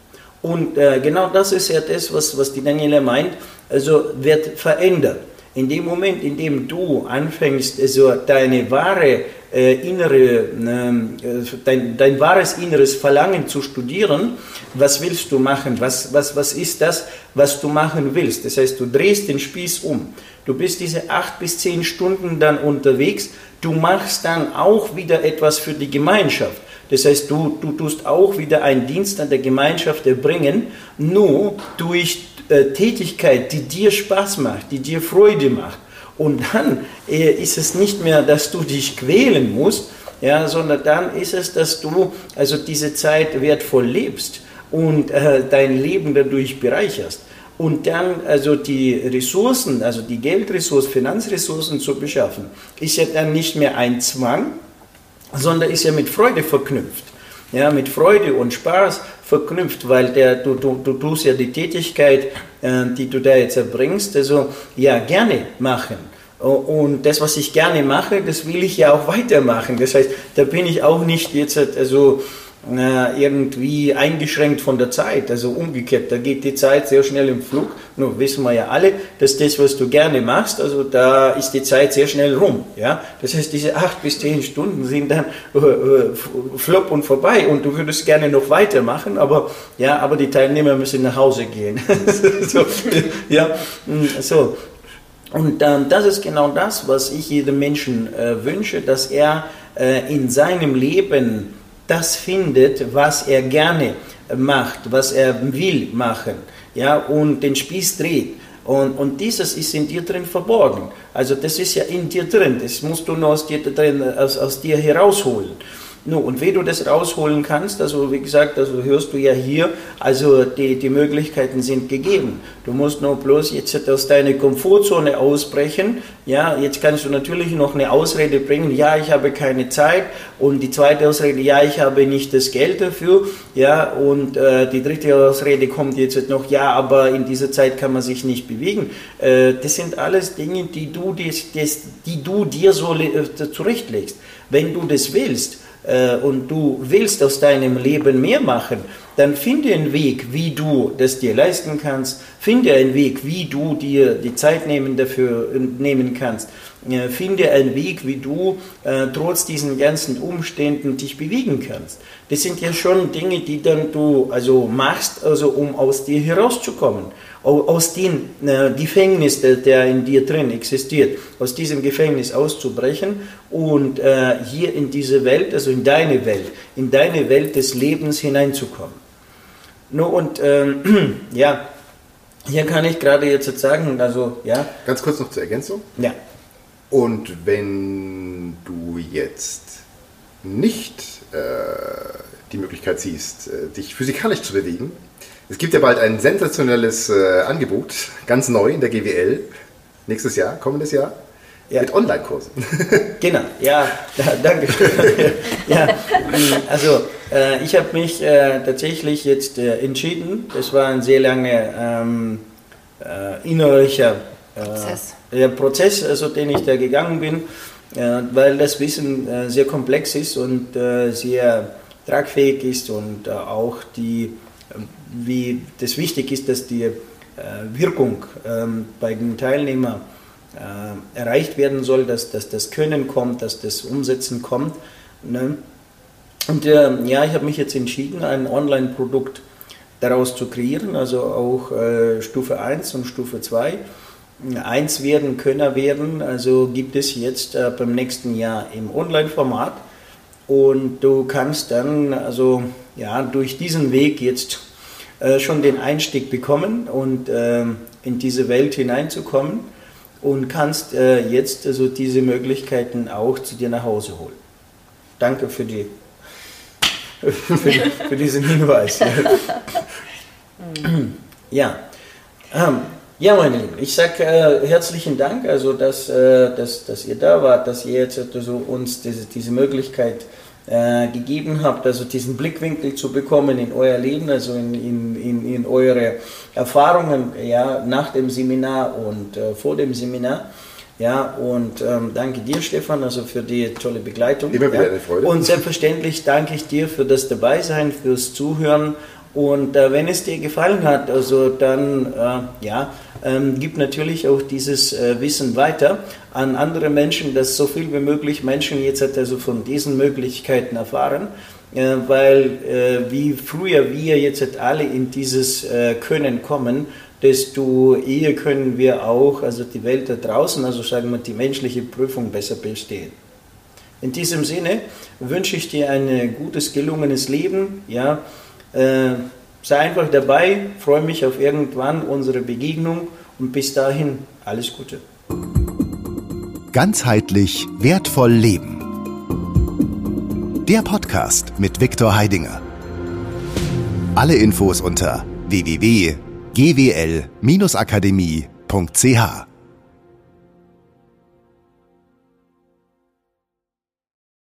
Und äh, genau das ist ja das, was, was die Daniela meint, also wird verändert. In dem Moment, in dem du anfängst, also deine wahre äh, innere, ähm, äh, dein, dein wahres inneres Verlangen zu studieren, was willst du machen, was, was, was ist das, was du machen willst. Das heißt, du drehst den Spieß um. Du bist diese acht bis zehn Stunden dann unterwegs, du machst dann auch wieder etwas für die Gemeinschaft. Das heißt, du, du tust auch wieder einen Dienst an der Gemeinschaft erbringen, nur durch äh, Tätigkeit, die dir Spaß macht, die dir Freude macht Und dann äh, ist es nicht mehr, dass du dich quälen musst, ja, sondern dann ist es, dass du also diese Zeit wertvoll lebst und äh, dein Leben dadurch bereicherst. Und dann also die Ressourcen, also die Geldressourcen, Finanzressourcen zu beschaffen, ist ja dann nicht mehr ein Zwang, sondern ist ja mit Freude verknüpft. Ja, mit Freude und Spaß verknüpft, weil der, du, du, du tust ja die Tätigkeit, äh, die du da jetzt erbringst, also ja, gerne machen. Und das, was ich gerne mache, das will ich ja auch weitermachen. Das heißt, da bin ich auch nicht jetzt also irgendwie eingeschränkt von der Zeit. Also umgekehrt, da geht die Zeit sehr schnell im Flug. Nur wissen wir ja alle, dass das, was du gerne machst, also da ist die Zeit sehr schnell rum. Ja? Das heißt, diese acht bis zehn Stunden sind dann äh, äh flop und vorbei und du würdest gerne noch weitermachen, aber, ja, aber die Teilnehmer müssen nach Hause gehen. so, ja, mm, so. Und ähm, das ist genau das, was ich jedem Menschen äh, wünsche, dass er äh, in seinem Leben das findet, was er gerne macht, was er will machen, ja, und den Spieß dreht. Und, und dieses ist in dir drin verborgen. Also das ist ja in dir drin, das musst du nur aus dir, drin, aus, aus dir herausholen. No, und wie du das rausholen kannst, also wie gesagt, also hörst du ja hier, also die, die Möglichkeiten sind gegeben. Du musst nur bloß jetzt aus deiner Komfortzone ausbrechen. Ja, jetzt kannst du natürlich noch eine Ausrede bringen, ja, ich habe keine Zeit. Und die zweite Ausrede, ja, ich habe nicht das Geld dafür. Ja, und äh, die dritte Ausrede kommt jetzt noch, ja, aber in dieser Zeit kann man sich nicht bewegen. Äh, das sind alles Dinge, die du, das, das, die du dir so äh, zurechtlegst. Wenn du das willst, äh, und du willst aus deinem Leben mehr machen, dann finde einen Weg, wie du das dir leisten kannst. Finde einen Weg, wie du dir die Zeit nehmen dafür nehmen kannst. Äh, finde einen Weg, wie du äh, trotz diesen ganzen Umständen dich bewegen kannst. Das sind ja schon Dinge, die dann du also machst, also um aus dir herauszukommen aus dem äh, Gefängnis, der, in dir drin existiert, aus diesem Gefängnis auszubrechen und äh, hier in diese Welt, also in deine Welt, in deine Welt des Lebens hineinzukommen. No, und ähm, ja, hier kann ich gerade jetzt sagen, also ja. Ganz kurz noch zur Ergänzung. Ja. Und wenn du jetzt nicht äh, die Möglichkeit siehst, äh, dich physikalisch zu bewegen, es gibt ja bald ein sensationelles äh, Angebot, ganz neu in der GWL, nächstes Jahr, kommendes Jahr, ja. mit Online-Kursen. genau, ja, da, danke. ja, also äh, ich habe mich äh, tatsächlich jetzt äh, entschieden, das war ein sehr langer ähm, äh, innerlicher äh, Prozess. Prozess, also den ich da gegangen bin, weil das Wissen sehr komplex ist und sehr tragfähig ist und auch die wie das wichtig ist, dass die äh, Wirkung ähm, bei den Teilnehmern äh, erreicht werden soll, dass, dass das Können kommt, dass das Umsetzen kommt. Ne? Und äh, ja, ich habe mich jetzt entschieden, ein Online-Produkt daraus zu kreieren, also auch äh, Stufe 1 und Stufe 2. Eins werden, Könner werden, also gibt es jetzt äh, beim nächsten Jahr im Online-Format. Und du kannst dann also ja durch diesen Weg jetzt äh, schon den Einstieg bekommen und äh, in diese Welt hineinzukommen und kannst äh, jetzt also diese Möglichkeiten auch zu dir nach Hause holen. Danke für, die, für, für diesen Hinweis. ja. Ähm, ja, meine Lieben, ich sage äh, herzlichen Dank, also dass, äh, dass, dass ihr da wart, dass ihr jetzt also uns diese, diese Möglichkeit äh, gegeben habt, also diesen Blickwinkel zu bekommen in euer Leben, also in, in, in, in eure Erfahrungen ja, nach dem Seminar und äh, vor dem Seminar. Ja, und ähm, danke dir, Stefan, also für die tolle Begleitung. Immer wieder ja. eine Freude. Und selbstverständlich danke ich dir für das Dabeisein, fürs Zuhören. Und äh, wenn es dir gefallen hat, also dann, äh, ja, ähm, gibt natürlich auch dieses äh, Wissen weiter an andere Menschen, dass so viel wie möglich Menschen jetzt also von diesen Möglichkeiten erfahren, äh, weil äh, wie früher wir jetzt alle in dieses äh, Können kommen, desto eher können wir auch, also die Welt da draußen, also sagen wir die menschliche Prüfung besser bestehen. In diesem Sinne wünsche ich dir ein gutes, gelungenes Leben, ja, äh, sei einfach dabei, freue mich auf irgendwann unsere Begegnung und bis dahin alles Gute. Ganzheitlich wertvoll leben. Der Podcast mit Viktor Heidinger. Alle Infos unter www.gwl-akademie.ch